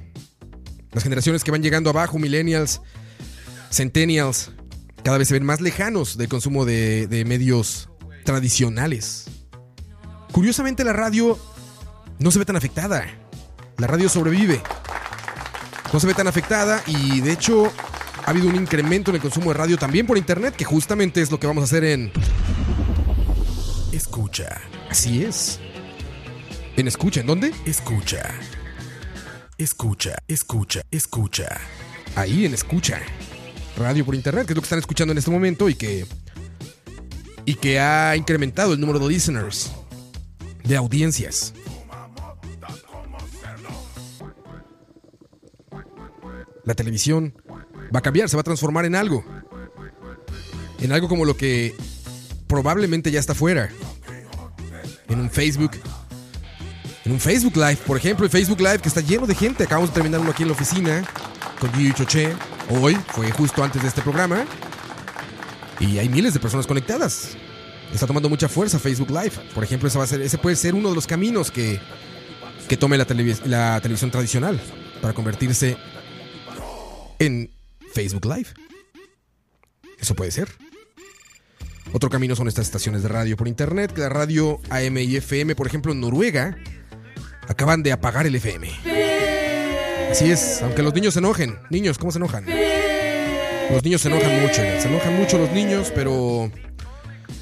Las generaciones que van llegando abajo, millennials, centennials, cada vez se ven más lejanos del consumo de, medios tradicionales. Curiosamente la radio no se ve tan afectada. La radio sobrevive. No se ve tan afectada y de hecho ha habido un incremento en el consumo de radio también por internet, que justamente es lo que vamos a hacer en... Escucha. Así es. En escucha, ¿en dónde? Escucha. Escucha, escucha, escucha. Ahí en escucha. Radio por internet, que es lo que están escuchando en este momento y que. Y que ha incrementado el número de listeners. De audiencias. La televisión va a cambiar, se va a transformar en algo. En algo como lo que probablemente ya está fuera. En un Facebook en un Facebook Live, por ejemplo, el Facebook Live que está lleno de gente. Acabamos de terminar uno aquí en la oficina con Gigi Choché. Hoy fue justo antes de este programa. Y hay miles de personas conectadas. Está tomando mucha fuerza Facebook Live. Por ejemplo, ese, puede ser uno de los caminos que, que tome la, la televisión tradicional para convertirse en Facebook Live. Eso puede ser. Otro camino son estas estaciones de radio por internet. que La radio AM y FM, por ejemplo, en Noruega, acaban de apagar el FM. Así es, aunque los niños se enojen. Niños, ¿cómo se enojan? Los niños se enojan mucho, se enojan mucho los niños, pero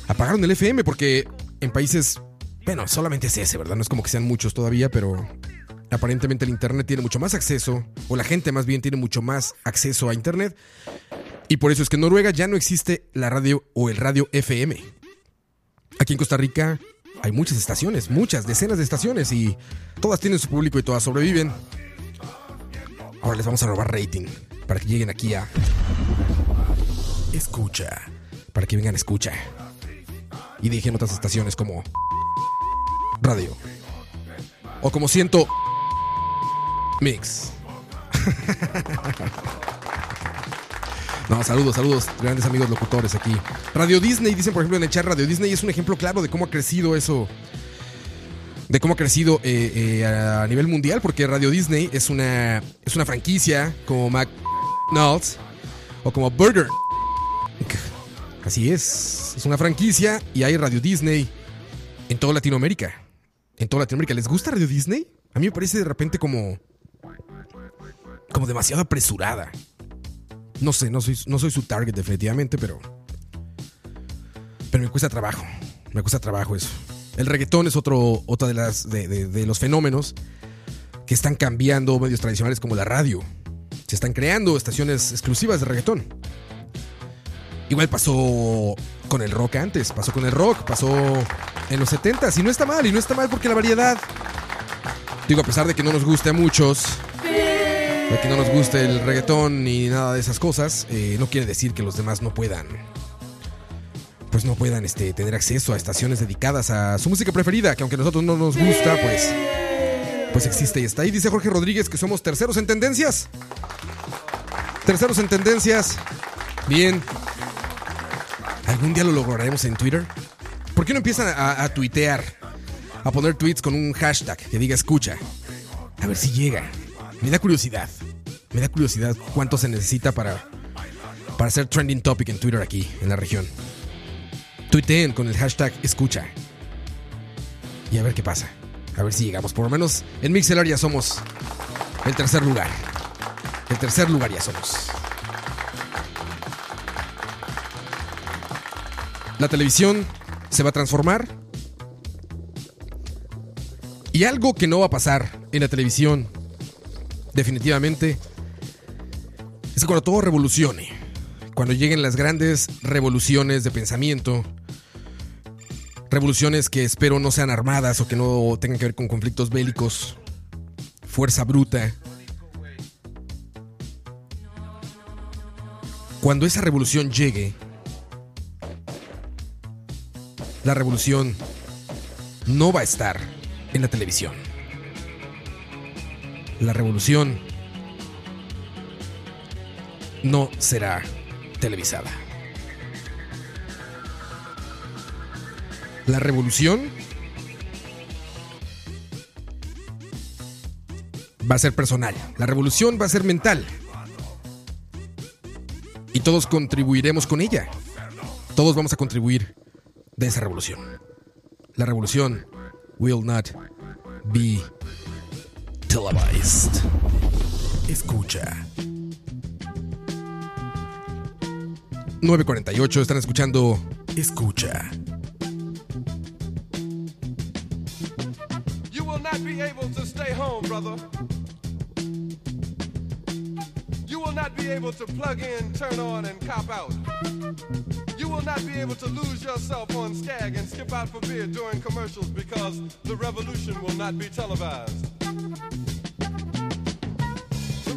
apagaron el FM porque en países, bueno, solamente es ese, ¿verdad? No es como que sean muchos todavía, pero aparentemente el Internet tiene mucho más acceso, o la gente más bien tiene mucho más acceso a Internet, y por eso es que en Noruega ya no existe la radio o el radio FM. Aquí en Costa Rica hay muchas estaciones, muchas, decenas de estaciones, y todas tienen su público y todas sobreviven. Ahora les vamos a robar rating para que lleguen aquí a escucha, para que vengan a escucha. Y dejen otras estaciones como radio. O como siento mix. No, saludos, saludos, grandes amigos locutores aquí. Radio Disney, dicen por ejemplo en el chat, Radio Disney es un ejemplo claro de cómo ha crecido eso. De cómo ha crecido eh, eh, a nivel mundial, porque Radio Disney es una, es una franquicia como McDonald's o como Burger. Así es, es una franquicia y hay Radio Disney en toda Latinoamérica. En toda Latinoamérica. ¿Les gusta Radio Disney? A mí me parece de repente como. como demasiado apresurada. No sé, no soy, no soy su target definitivamente, pero... Pero me cuesta trabajo. Me cuesta trabajo eso. El reggaetón es otro, otra de, las, de, de- de los fenómenos que están cambiando medios tradicionales como la radio. Se están creando estaciones exclusivas de reggaetón. Igual pasó con el rock antes, pasó con el rock, pasó en los 70 y no está mal, y no está mal porque la variedad, digo, a pesar de que no nos guste a muchos, de que no nos guste el reggaetón ni nada de esas cosas, eh, no quiere decir que los demás no puedan, pues no puedan este, tener acceso a estaciones dedicadas a su música preferida, que aunque a nosotros no nos gusta, pues, pues existe y está ahí. Dice Jorge Rodríguez que somos terceros en tendencias. Terceros en tendencias. Bien. ¿Algún día lo lograremos en Twitter? ¿Por qué no empiezan a, a tuitear? A poner tweets con un hashtag que diga escucha. A ver si llega. Me da curiosidad. Me da curiosidad cuánto se necesita para, para hacer trending topic en Twitter aquí, en la región. Tuiteen con el hashtag escucha. Y a ver qué pasa. A ver si llegamos. Por lo menos en Mixelar ya somos el tercer lugar. El tercer lugar ya somos. La televisión se va a transformar. Y algo que no va a pasar en la televisión, definitivamente, es cuando todo revolucione, cuando lleguen las grandes revoluciones de pensamiento, revoluciones que espero no sean armadas o que no tengan que ver con conflictos bélicos, fuerza bruta, cuando esa revolución llegue, la revolución no va a estar en la televisión. La revolución no será televisada. La revolución va a ser personal. La revolución va a ser mental. Y todos contribuiremos con ella. Todos vamos a contribuir de esa revolución. La revolución will not be televised. Escucha. 948 están escuchando Escucha. You will not be able to stay home, brother. You will not be able to plug in, turn on, and cop out. You will not be able to lose yourself on Skag and skip out for beer during commercials because the revolution will not be televised.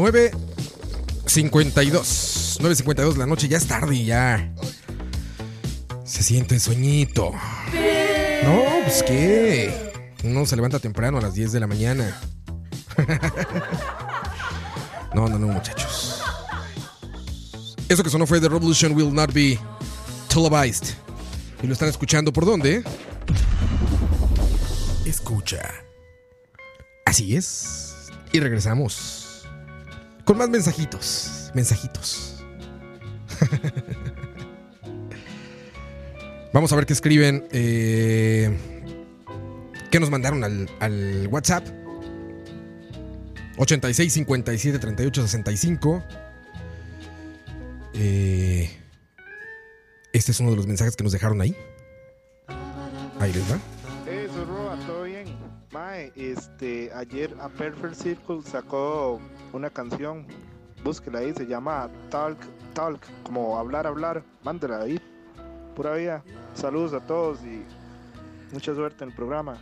Nueve cincuenta y dos. Nueve cincuenta y dos de la noche, ya es tarde ya. Se siente el sueñito. No, pues qué. Uno se levanta temprano a las 10 de la mañana. No, no, no, muchachos. Eso que sonó fue The Revolution Will Not Be Televised. ¿Y lo están escuchando por dónde? Escucha. Así es. Y regresamos. Con más mensajitos. Mensajitos. Vamos a ver qué escriben. eh, ¿Qué nos mandaron al, al WhatsApp? 86 57 38 65. Eh, este es uno de los mensajes que nos dejaron ahí. Ahí les va. Este, ayer a Perfect Circle sacó una canción. Búsquela ahí, se llama Talk, Talk, como hablar, hablar. Mándela ahí. Pura vida. Saludos a todos y mucha suerte en el programa.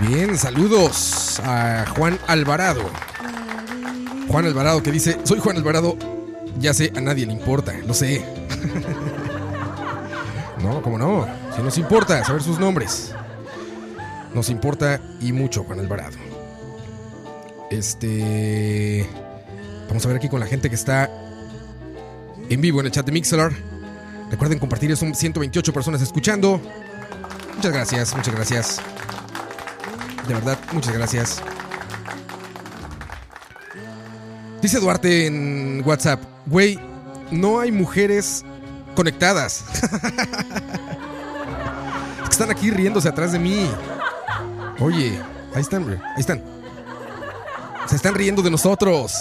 Bien, saludos a Juan Alvarado. Juan Alvarado que dice, soy Juan Alvarado, ya sé, a nadie le importa, lo sé. no, como no, si nos importa saber sus nombres. Nos importa y mucho Juan Alvarado. Este... Vamos a ver aquí con la gente que está en vivo en el chat de Mixler. Recuerden compartir, son 128 personas escuchando. Muchas gracias, muchas gracias. De verdad, muchas gracias. Dice Duarte en WhatsApp, güey, no hay mujeres conectadas. Están aquí riéndose atrás de mí. Oye, ahí están, güey, ahí están. Se están riendo de nosotros.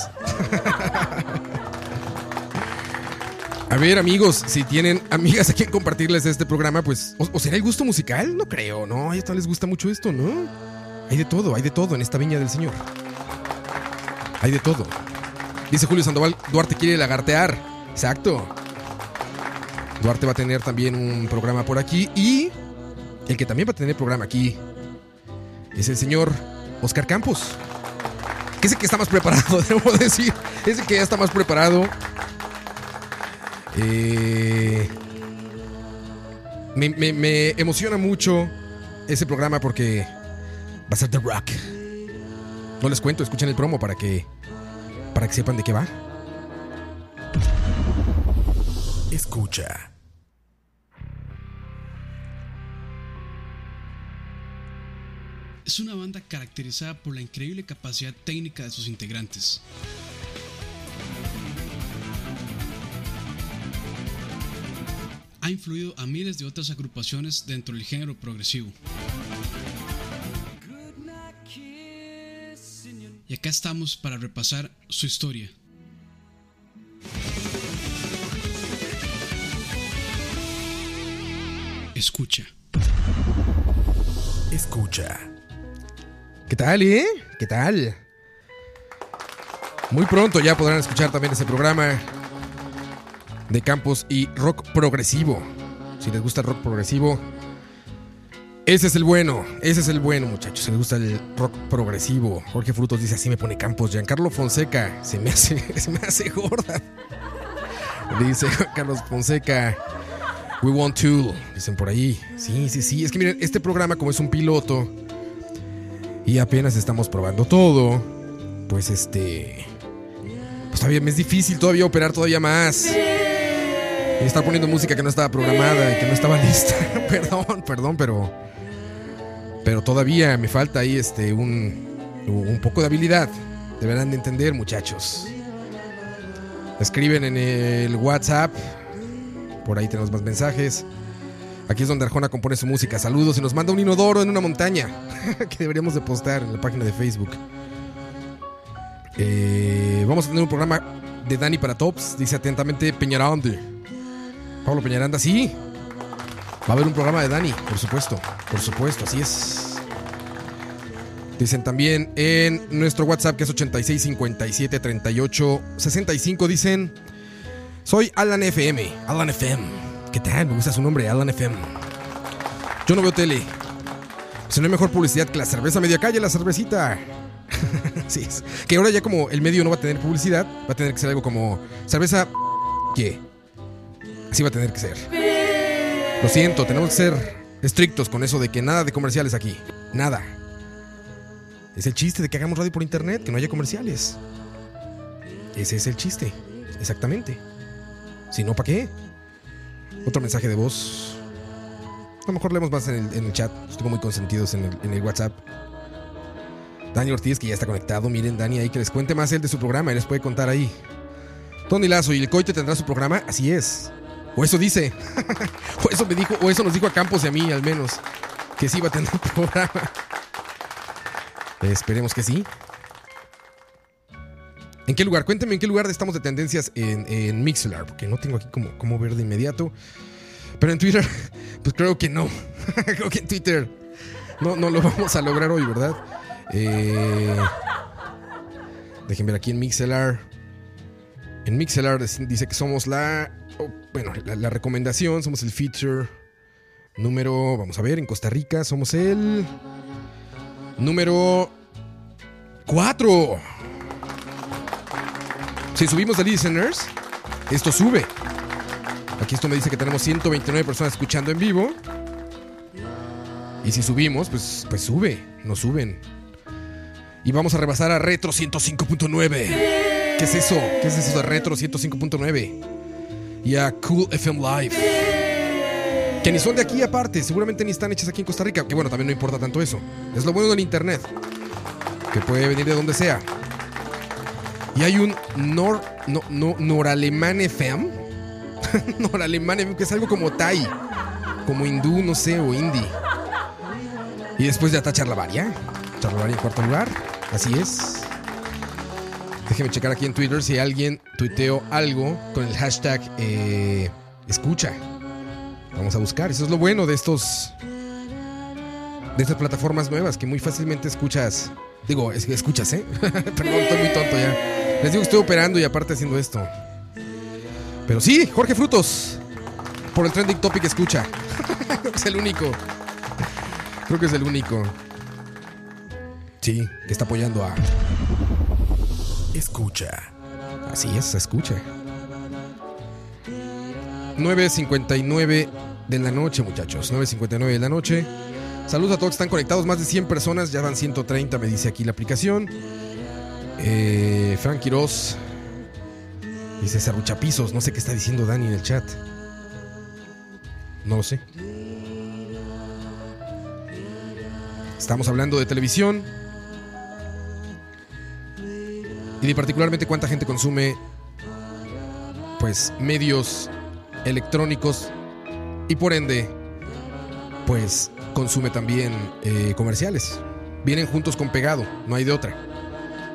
A ver, amigos, si tienen amigas a quien compartirles este programa, pues. ¿O, será el gusto musical? No creo, ¿no? A ellas les gusta mucho esto, ¿no? Hay de todo, hay de todo en esta viña del Señor. Hay de todo. Dice Julio Sandoval, Duarte quiere lagartear. Exacto. Duarte va a tener también un programa por aquí y el que también va a tener programa aquí es el señor Oscar Campos. Que es el que está más preparado, debo decir. Es el que ya está más preparado. Eh, me, me- emociona mucho ese programa porque va a ser The Rock. No les cuento, escuchen el promo para que para que sepan de qué va. Escucha. Una banda caracterizada por la increíble capacidad técnica de sus integrantes. Ha influido a miles de otras agrupaciones dentro del género progresivo. Y acá estamos para repasar su historia. Escucha. Escucha. ¿Qué tal, eh? ¿Qué tal? Muy pronto ya podrán escuchar también ese programa de campos y rock progresivo. Si les gusta el rock progresivo, ese es el bueno. Ese es el bueno, muchachos. Si les gusta el rock progresivo. Jorge Frutos dice así me pone campos. Giancarlo Fonseca se me hace, se me hace gorda. Dice Carlos Fonseca. We want to, dicen por ahí. Sí, sí, sí. Es que miren, este programa, como es un piloto y apenas estamos probando todo, pues este. Pues todavía me es difícil todavía operar todavía más. Y estar poniendo música que no estaba programada y que no estaba lista. perdón, perdón, pero. Pero todavía me falta ahí este un, un poco de habilidad. Deberán de entender, muchachos. Escriben en el WhatsApp. Por ahí tenemos más mensajes. Aquí es donde Arjona compone su música. Saludos y nos manda un inodoro en una montaña. que deberíamos de postar en la página de Facebook. Eh, vamos a tener un programa de Dani para Tops. Dice atentamente Peñaranda. Pablo Peñaranda, sí. Va a haber un programa de Dani, por supuesto. Por supuesto, así es. Dicen también en nuestro WhatsApp que es 86 57 38 65. Dicen: Soy Alan FM. Alan FM. ¿Qué tal? Me gusta su nombre, Alan FM. Yo no veo tele. Si no hay mejor publicidad que la cerveza media calle, la cervecita. sí, es. Que ahora ya como el medio no va a tener publicidad, va a tener que ser algo como cerveza. ¿Qué? Así va a tener que ser. Lo siento, tenemos que ser estrictos con eso de que nada de comerciales aquí. Nada. Es el chiste de que hagamos radio por internet, que no haya comerciales. Ese es el chiste. Exactamente. Si no, ¿para qué? Otro mensaje de voz. A lo mejor leemos más en el, chat. Estuvo muy consentidos en el, WhatsApp. Dani Ortiz, que ya está conectado. Miren, Dani, ahí que les cuente más él de su programa. Él les puede contar ahí. Tony Lazo, ¿y el Coite tendrá su programa? Así es. O eso dice. o eso me dijo, o eso nos dijo a Campos y a mí, al menos. Que sí iba a tener programa. Esperemos que sí. ¿En qué lugar? Cuénteme en qué lugar estamos de tendencias en, en porque no tengo aquí como, como ver de inmediato. Pero en Twitter, pues creo que no. creo que en Twitter no, no lo vamos a lograr hoy, ¿verdad? Eh, dejen ver aquí en Mixelar. En Mixelar dice que somos la. oh, bueno, la, la recomendación, somos el feature número. Vamos a ver, en Costa Rica somos el. Número 4. Si subimos de listeners, esto sube. Aquí esto me dice que tenemos 129 personas escuchando en vivo. Y si subimos, pues, pues sube, nos suben. Y vamos a rebasar a Retro 105.9. ¿Qué es eso? ¿Qué es eso de Retro 105.9? Y a Cool FM Live. Que ni son de aquí aparte, seguramente ni están hechas aquí en Costa Rica. Que bueno, también no importa tanto eso. Es lo bueno del internet. Que puede venir de donde sea. Y hay un Nor, no, no, Noralemán FM. Noralemán FM, que es algo como Thai. Como hindú, no sé, o indie. Y después ya está Charlavaria. Charlavaria en cuarto lugar. Así es. Déjeme checar aquí en Twitter si alguien tuiteó algo con el hashtag eh, escucha. Vamos a buscar. Eso es lo bueno de estos. De estas plataformas nuevas que muy fácilmente escuchas. Digo, escuchas, ¿eh? Perdón, estoy muy tonto ya. Les digo que estoy operando y aparte haciendo esto. Pero sí, Jorge Frutos. Por el trending topic escucha. Creo que es el único. Creo que es el único. Sí, que está apoyando a. Escucha. Así es, escucha. 9.59 de la noche, muchachos. 9.59 de la noche. Saludos a todos que están conectados. Más de 100 personas. Ya van 130, me dice aquí la aplicación. Eh, Frank Quiroz. Dice Serruchapisos. No sé qué está diciendo Dani en el chat. No lo sé. Estamos hablando de televisión. Y de particularmente cuánta gente consume pues medios electrónicos y por ende pues consume también eh, comerciales. Vienen juntos con pegado, no hay de otra.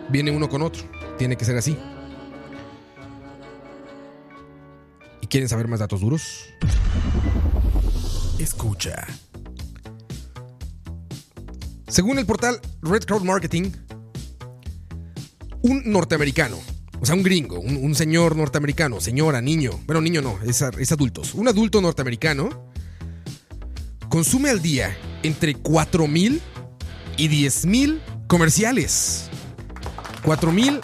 Viene uno con otro, tiene que ser así. ¿Y quieren saber más datos duros? Escucha. Según el portal Red Crowd Marketing, un norteamericano, o sea, un gringo, un, un señor norteamericano, señora, niño, bueno, niño no, es, es adultos, un adulto norteamericano consume al día entre 4 mil y 10 mil comerciales. 4 mil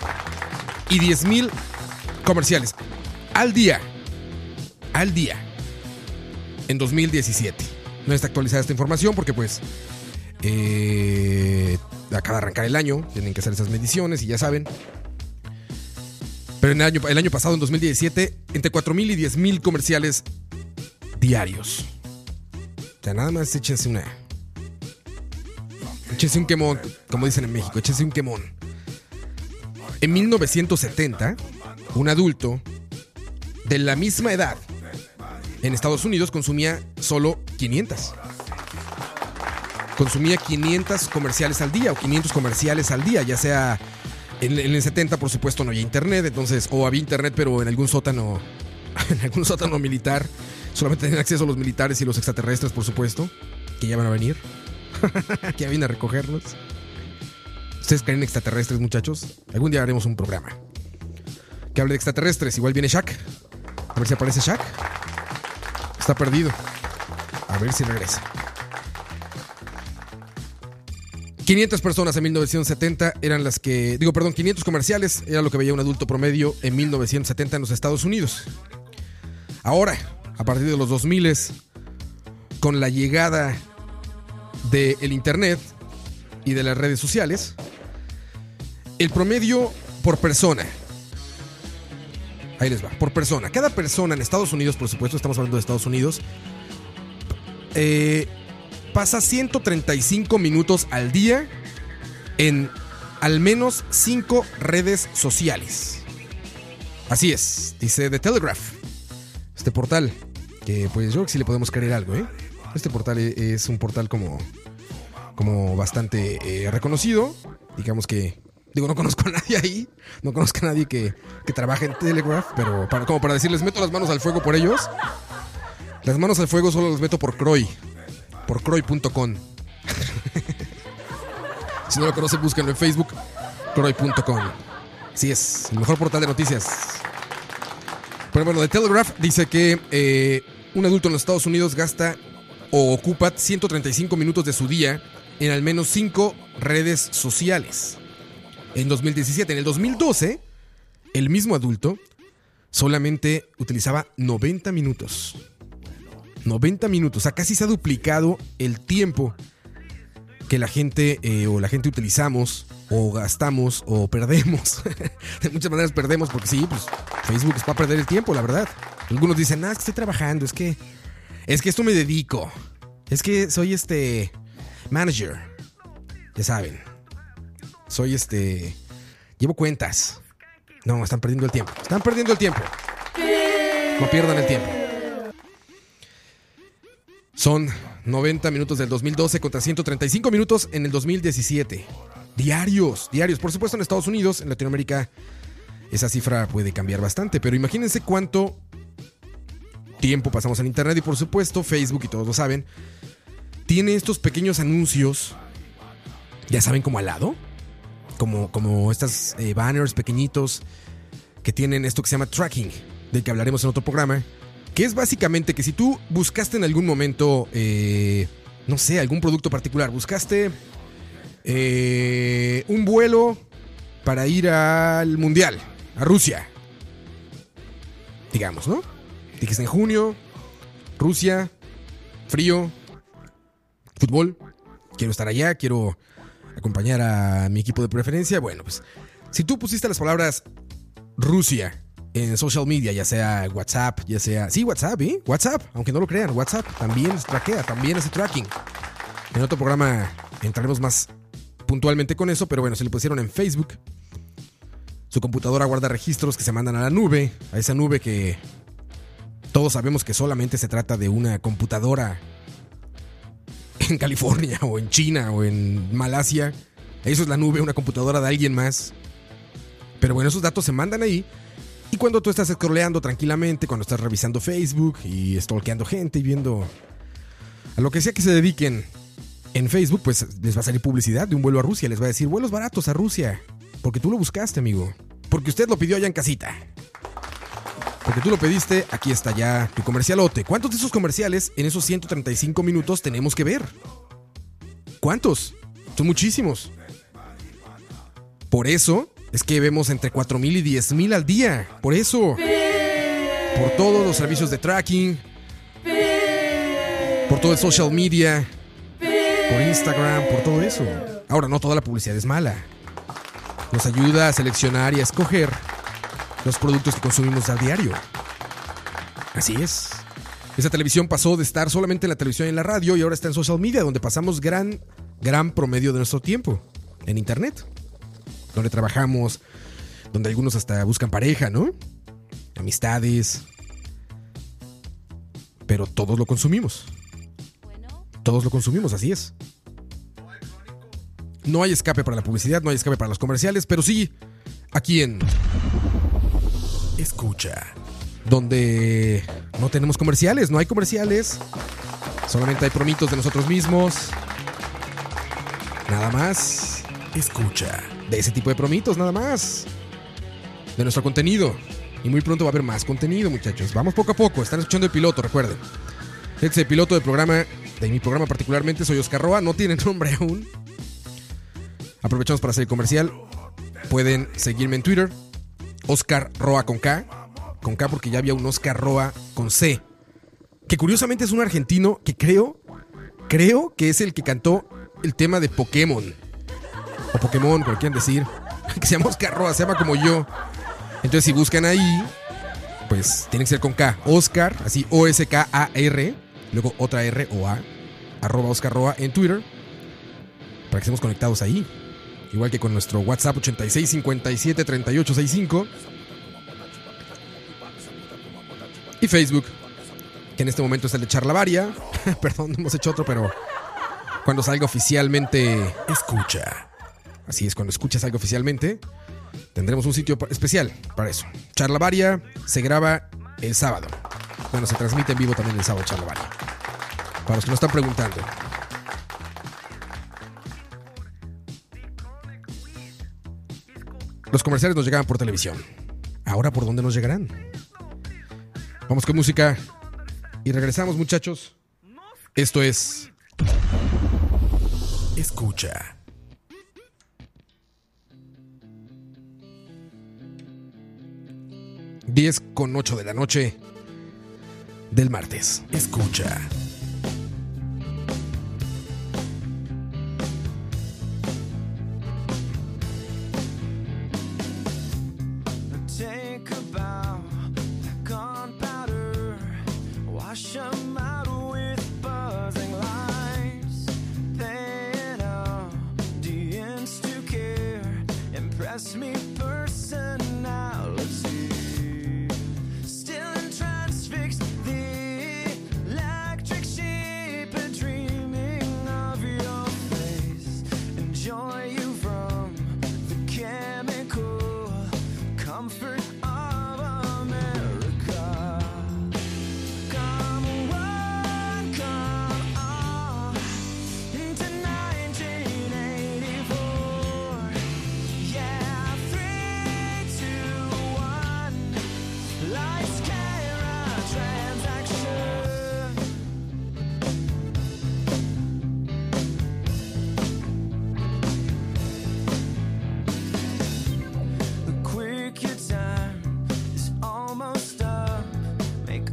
y 10 mil comerciales al día. Al día. En 2017. No está actualizada esta información porque pues eh, acaba de arrancar el año, tienen que hacer esas mediciones y ya saben. Pero en el año, el año pasado, en 2017, entre 4.000 y 10.000 comerciales diarios. Sea, nada más échense una. Échense un quemón, como dicen en México, échense un quemón. En 1970, un adulto de la misma edad en Estados Unidos consumía solo 500. Consumía 500 comerciales al día o 500 comerciales al día, ya sea en, en el 70 por supuesto no había internet, entonces o había internet pero en algún sótano en algún sótano militar, solamente tenían acceso los militares y los extraterrestres por supuesto, que ya van a venir, que ya vienen a recogernos. ¿Ustedes creen en extraterrestres, muchachos? Algún día haremos un programa que hable de extraterrestres. Igual viene Shaq. A ver si aparece Shaq. Está perdido. A ver si regresa. 500 personas en 1970 eran las que, digo, perdón, 500 comerciales era lo que veía un adulto promedio en 1970 en los Estados Unidos. Ahora, a partir de los 2000, con la llegada del Internet y de las redes sociales, el promedio por persona. Ahí les va, por persona. Cada persona en Estados Unidos, por supuesto, estamos hablando de Estados Unidos, eh, pasa 135 minutos al día en al menos 5 redes sociales. Así es, dice The Telegraph, este portal, que pues yo creo que sí le podemos creer algo, ¿eh? Este portal e- es un portal como, como bastante eh, reconocido, digamos que, digo, no conozco a nadie ahí, no conozco a nadie que, que trabaje en Telegraph, pero para, como para decirles, meto las manos al fuego por ellos. Las manos al fuego solo las meto por Croy, por croy.com. si no lo conocen, búsquenlo en Facebook, croy.com. Sí, es el mejor portal de noticias. Pero bueno, The Telegraph dice que eh, un adulto en los Estados Unidos gasta o ocupa 135 minutos de su día en al menos 5 redes sociales. En 2017, en el 2012, el mismo adulto solamente utilizaba 90 minutos. 90 minutos, o sea, casi se ha duplicado el tiempo que la gente eh, o la gente utilizamos o gastamos o perdemos. de muchas maneras perdemos porque sí, pues Facebook es para perder el tiempo, la verdad. Algunos dicen, ah, es que estoy trabajando, es que es que esto me dedico. Es que soy este manager. Ya saben. Soy este llevo cuentas. No, están perdiendo el tiempo. Están perdiendo el tiempo. No pierdan el tiempo. Son 90 minutos del 2012 contra 135 minutos en el 2017. Diarios, diarios. Por supuesto en Estados Unidos, en Latinoamérica, esa cifra puede cambiar bastante, pero imagínense cuánto tiempo pasamos en Internet y por supuesto Facebook, y todos lo saben, tiene estos pequeños anuncios, ya saben, como al lado, como, como estas eh, banners pequeñitos que tienen esto que se llama tracking, del que hablaremos en otro programa, que es básicamente que si tú buscaste en algún momento, eh, no sé, algún producto particular, buscaste eh, un vuelo para ir al Mundial, a Rusia, digamos, ¿no? Dijiste en junio, Rusia, frío, fútbol, quiero estar allá, quiero acompañar a mi equipo de preferencia. Bueno, pues si tú pusiste las palabras Rusia en social media, ya sea WhatsApp, ya sea... Sí, WhatsApp, ¿eh? WhatsApp, aunque no lo crean, WhatsApp también se traquea, también hace tracking. En otro programa entraremos más puntualmente con eso, pero bueno, se le pusieron en Facebook. Su computadora guarda registros que se mandan a la nube, a esa nube que todos sabemos que solamente se trata de una computadora en California o en China o en Malasia. Eso es la nube, una computadora de alguien más. Pero bueno, esos datos se mandan ahí. Y cuando tú estás scrolleando tranquilamente, cuando estás revisando Facebook y stalkeando gente y viendo a lo que sea que se dediquen en Facebook, pues les va a salir publicidad de un vuelo a Rusia. Les va a decir vuelos baratos a Rusia. Porque tú lo buscaste, amigo. Porque usted lo pidió allá en casita. Porque tú lo pediste, aquí está ya tu comercialote. ¿Cuántos de esos comerciales en esos 135 minutos tenemos que ver? ¿Cuántos? Son muchísimos. Por eso es que vemos entre 4.000 y 10.000 al día. Por eso. Por todos los servicios de tracking. Por todo el social media. Por Instagram, por todo eso. Ahora, no toda la publicidad es mala. Nos ayuda a seleccionar y a escoger los productos que consumimos a diario. Así es. Esa televisión pasó de estar solamente en la televisión y en la radio y ahora está en social media, donde pasamos gran, gran promedio de nuestro tiempo. En internet. Donde trabajamos, donde algunos hasta buscan pareja, ¿no? Amistades. Pero todos lo consumimos. Todos lo consumimos, así es. No hay escape para la publicidad, no hay escape para los comerciales, pero sí aquí en Escucha, donde no tenemos comerciales, no hay comerciales, solamente hay promitos de nosotros mismos. Nada más, escucha, de ese tipo de promitos, nada más. De nuestro contenido. Y muy pronto va a haber más contenido, muchachos. Vamos poco a poco, están escuchando el piloto, recuerden. Este es el piloto del programa, de mi programa particularmente, soy Oscar Roa, no tiene nombre aún. Aprovechamos para hacer el comercial. Pueden seguirme en Twitter. Oscar Roa con K. Con K porque ya había un Oscar Roa con C. Que curiosamente es un argentino que creo, creo que es el que cantó el tema de Pokémon. O Pokémon, como decir. Que se llama Oscar Roa, se llama como yo. Entonces si buscan ahí, pues tiene que ser con K. Oscar, así O-S-K-A-R. Luego otra R o A. Arroba Oscar Roa en Twitter. Para que estemos conectados ahí. Igual que con nuestro WhatsApp 86 57 38 65. Y Facebook, que en este momento es el de Charlavaria. Perdón, no hemos hecho otro, pero cuando salga oficialmente, escucha. Así es, cuando escuchas algo oficialmente, tendremos un sitio especial para eso. Charlavaria se graba el sábado. Bueno, se transmite en vivo también el sábado Charlavaria. Para los que nos están preguntando. Los comerciales nos llegaban por televisión. Ahora, ¿por dónde nos llegarán? Vamos con música y regresamos, muchachos. Esto es. Escucha. Diez con ocho de la noche del martes. Escucha.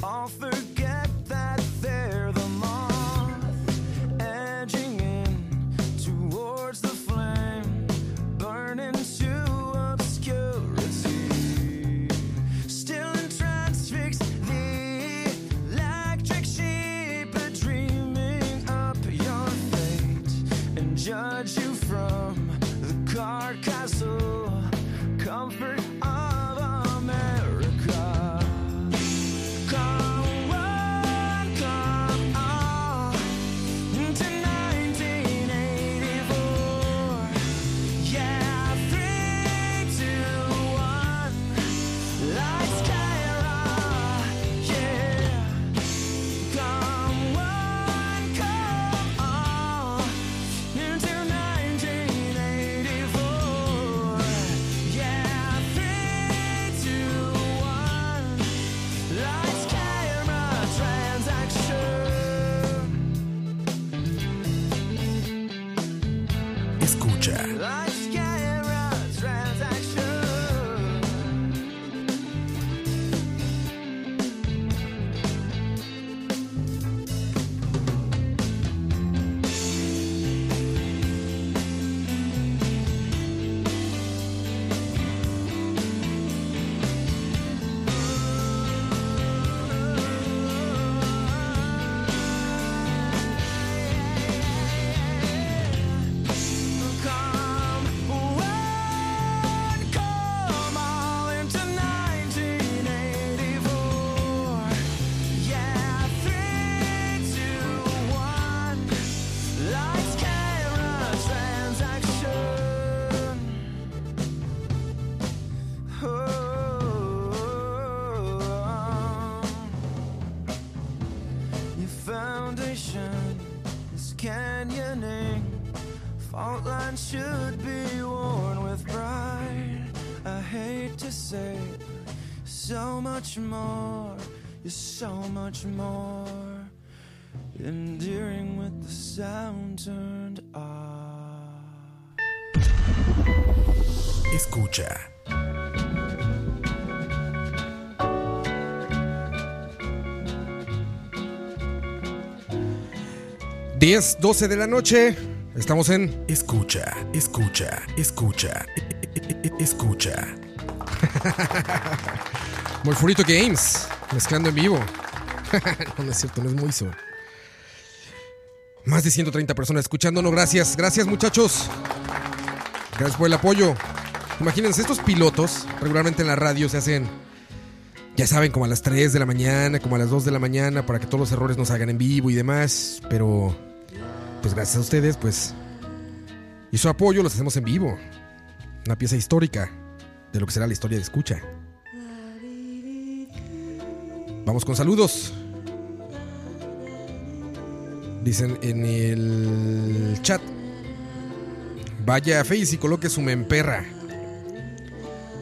off the much more. So much more. With the sound turned. Escucha. Diez, 12 de la noche. Estamos en Escucha, escucha, escucha, e- e- e- escucha. Morfurito Games, mezclando en vivo. no, es cierto, no es muy so. Más de 130 personas escuchándonos. Gracias, gracias muchachos. Gracias por el apoyo. Imagínense, estos pilotos regularmente en la radio se hacen, ya saben, como a las 3 de la mañana, como a las 2 de la mañana, para que todos los errores no salgan en vivo y demás. Pero, pues gracias a ustedes, pues, y su apoyo los hacemos en vivo. Una pieza histórica de lo que será la historia de escucha. Vamos con saludos. Dicen en el chat. Vaya a Face y coloque su memperra.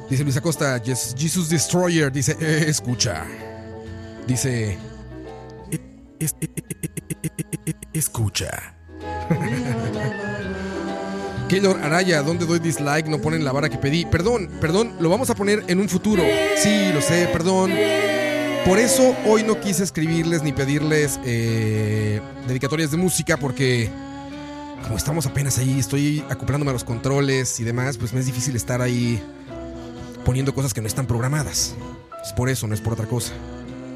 Dice Luis Acosta, "Yes, Jesus Destroyer. Dice, "Eh, escucha. Dice, "Eh, es- escucha. Keylor Araya, ¿dónde doy dislike? No ponen la vara que pedí. Perdón, perdón, lo vamos a poner en un futuro. Sí, lo sé, perdón. Por eso hoy no quise escribirles ni pedirles eh, dedicatorias de música porque como estamos apenas ahí, estoy acoplándome a los controles y demás, pues me es difícil estar ahí poniendo cosas que no están programadas. Es por eso, no es por otra cosa.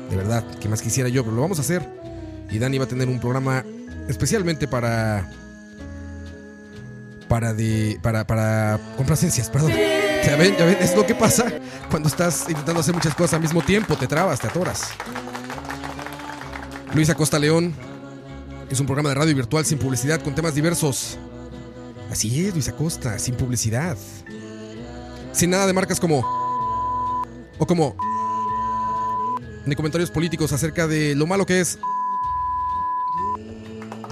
De verdad, que más quisiera yo, pero lo vamos a hacer. Y Dani va a tener un programa especialmente para para de para para complacencias, perdón. Ya ven, ya ven, es lo que pasa cuando estás intentando hacer muchas cosas al mismo tiempo, te trabas, te atoras. Luis Acosta León es un programa de radio virtual sin publicidad con temas diversos. Así es, Luis Acosta, sin publicidad. Sin nada de marcas como o como ni comentarios políticos acerca de lo malo que es.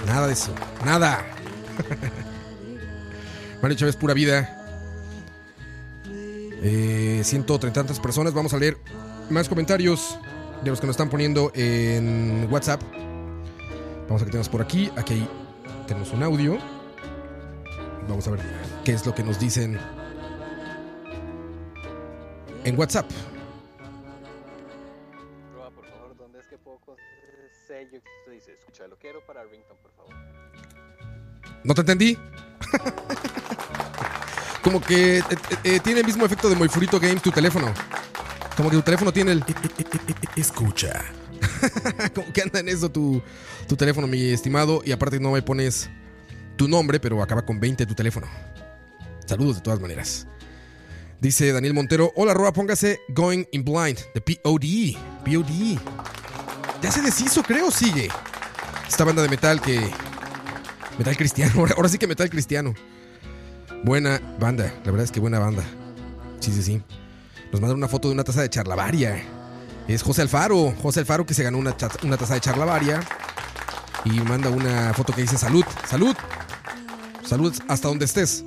Nada de eso, nada. Mario Chávez, pura vida. Eh, 130 tantas personas. Vamos a leer más comentarios de los que nos están poniendo en WhatsApp. Vamos a que tenemos por aquí. Aquí tenemos un audio. Vamos a ver qué es lo que nos dicen en WhatsApp. Por favor, ¿dónde es que puedo sello que usted dice? Escucha, lo quiero para Rington, por favor. ¿No te entendí? Como que eh, eh, eh, tiene el mismo efecto de Moifurito Games tu teléfono. Como que tu teléfono tiene el... Escucha. Como que anda en eso tu, tu teléfono, mi estimado. Y aparte no me pones tu nombre, pero acaba con 20 tu teléfono. Saludos de todas maneras. Dice Daniel Montero, hola Roa, póngase Going in Blind de POD. POD. Ya se deshizo, creo, sigue. Esta banda de metal que... Metal cristiano, ahora sí que metal cristiano. Buena banda, la verdad es que buena banda. Sí, sí, sí. Nos mandan una foto de una taza de charlavaria. Es José Alfaro, José Alfaro que se ganó una, taza de charlavaria. Y manda una foto que dice salud, salud. Salud hasta donde estés.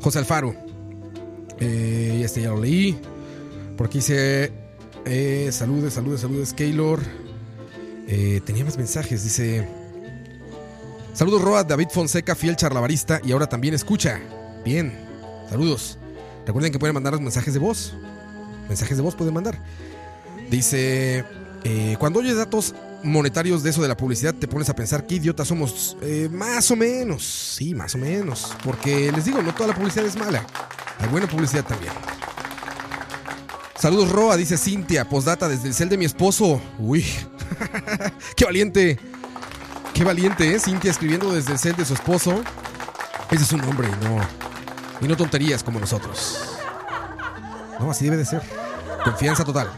José Alfaro. Eh, este ya lo leí. Por aquí dice eh, saludes, saludes, saludes, Keylor. Eh, tenía más mensajes, dice... Saludos Roa, David Fonseca, fiel charlavarista y ahora también escucha. Bien, saludos. Recuerden que pueden mandar mensajes de voz. Mensajes de voz pueden mandar. Dice, eh, cuando oyes datos monetarios de eso de la publicidad, te pones a pensar qué idiotas somos. Eh, más o menos, sí, más o menos. Porque les digo, no toda la publicidad es mala. Hay buena publicidad también. Saludos Roa, dice Cintia, postdata desde el cel de mi esposo. Uy, qué valiente. Qué valiente, ¿eh? Cintia escribiendo desde el cel de su esposo. Ese es un hombre y no, y no tonterías como nosotros. No, así debe de ser. Confianza total.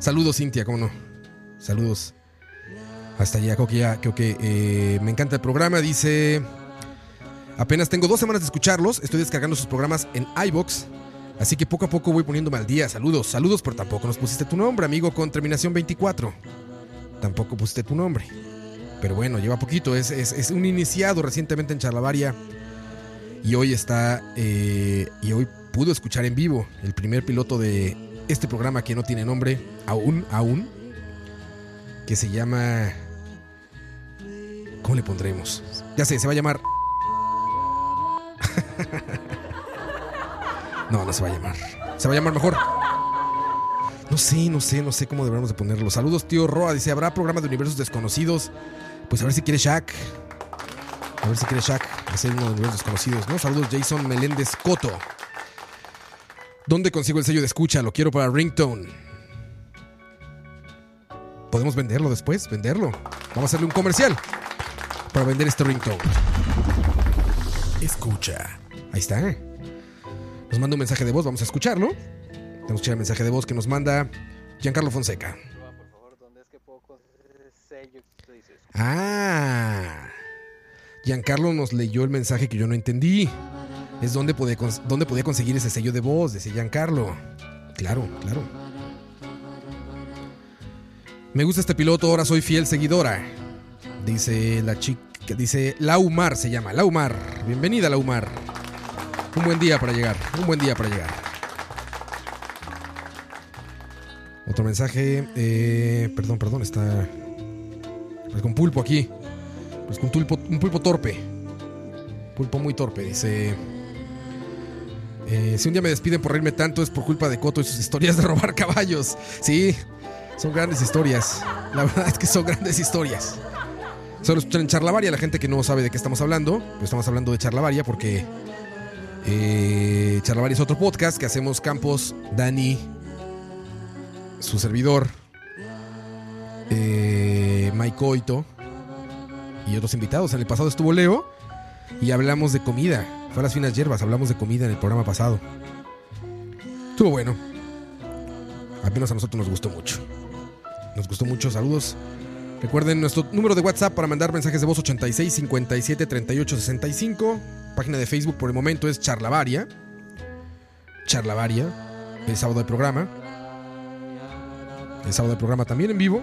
Saludos, Cintia, cómo no. Saludos. Hasta allá, creo que ya, que eh, me encanta el programa. Dice. Apenas tengo dos semanas de escucharlos. Estoy descargando sus programas en iBox. Así que poco a poco voy poniéndome al día. Saludos, saludos, pero tampoco nos pusiste tu nombre, amigo, con terminación 24. Tampoco pusiste tu nombre. Pero bueno, lleva poquito. Es, es- es un iniciado recientemente en Charlavaria. Y hoy está. eh, y hoy pudo escuchar en vivo el primer piloto de este programa que no tiene nombre aún, aún. Que se llama. ¿Cómo le pondremos? Ya sé, se va a llamar. no, no se va a llamar. Se va a llamar mejor. No sé, no sé, no sé cómo deberíamos de ponerlo. Saludos, tío Roa. Dice, ¿habrá programa de universos desconocidos? Pues a ver si quiere Shaq. A ver si quiere Shaq hacer uno de universos desconocidos, ¿no? Saludos, Jason Meléndez Coto. ¿Dónde consigo el sello de escucha? Lo quiero para Ringtone. ¿Podemos venderlo después? ¿Venderlo? Vamos a hacerle un comercial para vender este ringtone. Escucha. Ahí está. Nos manda un mensaje de voz, vamos a escucharlo. Vamos a escuchar el mensaje de voz que nos manda Giancarlo Fonseca. ¿dónde es que dices? Ah. Giancarlo nos leyó el mensaje que yo no entendí. Es donde dónde podía conseguir ese sello de voz, decía Giancarlo. Claro, claro. Me gusta este piloto, ahora soy fiel seguidora. Dice la chica, dice Laumar se llama, Laumar. Bienvenida Laumar. Un buen día para llegar, un buen día para llegar. Otro mensaje, eh, perdón, perdón, está pues con pulpo aquí. Pues con un pulpo torpe. Pulpo muy torpe, dice. eh, si un día me despiden por reírme tanto es por culpa de Coto y sus historias de robar caballos. Sí, son grandes historias. La verdad es que son grandes historias. Solo escuchan en Charlavaria, la gente que no sabe de qué estamos hablando. Pues estamos hablando de Charlavaria porque eh, Charlavaria es otro podcast que hacemos Campos, Dani, su servidor, eh, Mike Coito y otros invitados. En el pasado estuvo Leo y hablamos de comida. Fue a las finas hierbas, hablamos de comida en el programa pasado. Estuvo bueno. Al menos a nosotros nos gustó mucho. Nos gustó mucho. Saludos. Recuerden nuestro número de WhatsApp para mandar mensajes de voz 86 57 38 65. Página de Facebook por el momento es Charlavaria. Charlavaria. El sábado de programa. El sábado de programa también en vivo.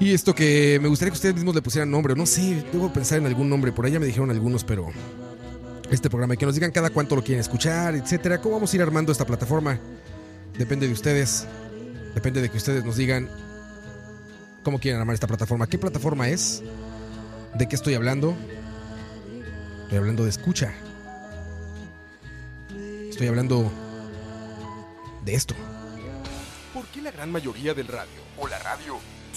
Y esto que me gustaría que ustedes mismos le pusieran nombre. No sé, debo pensar en algún nombre. Por ya me dijeron algunos, pero. Este programa, que nos digan cada cuánto lo quieren escuchar, etcétera. ¿Cómo vamos a ir armando esta plataforma? Depende de ustedes. Depende de que ustedes nos digan cómo quieren armar esta plataforma. ¿Qué plataforma es? ¿De qué estoy hablando? Estoy hablando de escucha. Estoy hablando de esto. ¿Por qué la gran mayoría del radio o la radio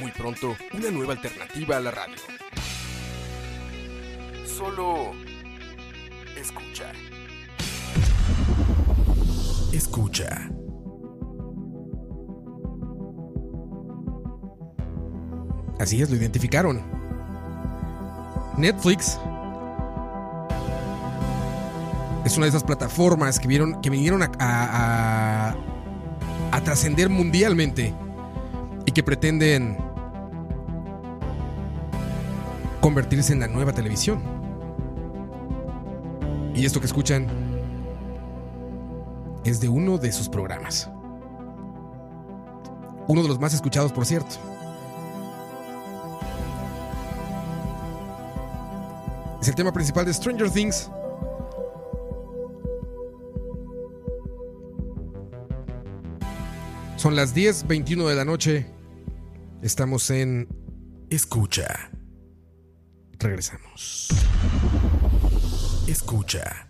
Muy pronto, una nueva alternativa a la radio. Solo escucha. Escucha. Así es, lo identificaron. Netflix es una de esas plataformas que, vieron, que vinieron a, a, a- a trascender mundialmente y que pretenden convertirse en la nueva televisión. Y esto que escuchan es de uno de sus programas. Uno de los más escuchados, por cierto. Es el tema principal de Stranger Things. Son las 10:21 de la noche. Estamos en Escucha. Regresamos. Escucha.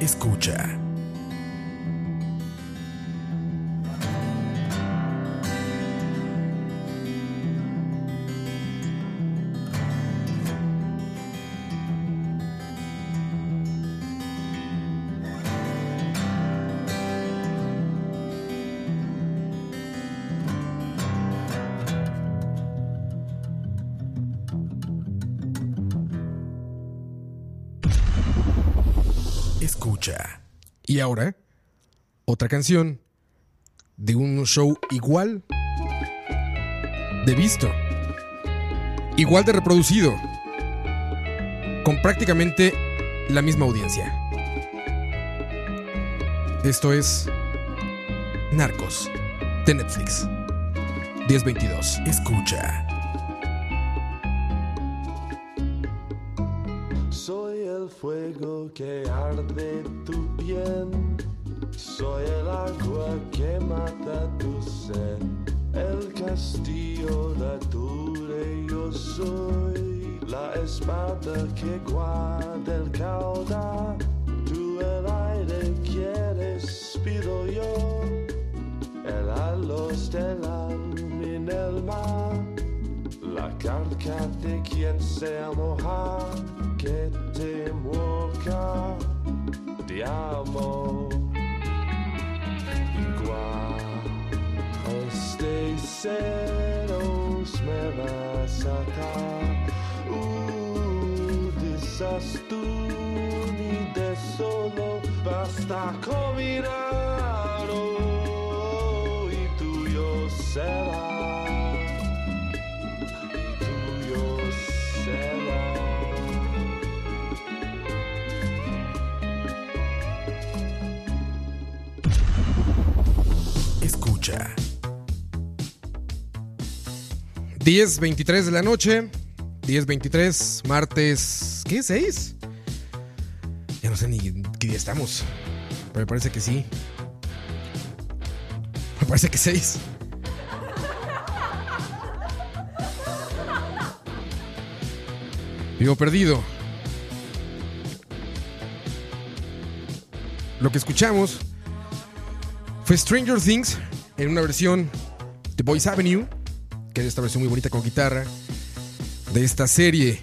escucha. Ahora, otra canción de un show igual de visto, igual de reproducido, con prácticamente la misma audiencia. Esto es Narcos de Netflix. 1022. Escucha. Espada que guarda el caudal. Tú el aire quieres, pido yo. El halo estelar en el mar. La carga de quien se moja, que te moja, te amo. Igual este ceros me vas a dar. Dices tú ni de solo basta con y tuyo será. Escucha. 10.23 de la noche. 10.23, martes. ¿Qué? ¿6? Ya no sé ni qué día estamos. Pero me parece que sí. Me parece que 6. Vivo perdido. Lo que escuchamos fue Stranger Things en una versión de Boys Avenue, que es esta versión muy bonita con guitarra, de esta serie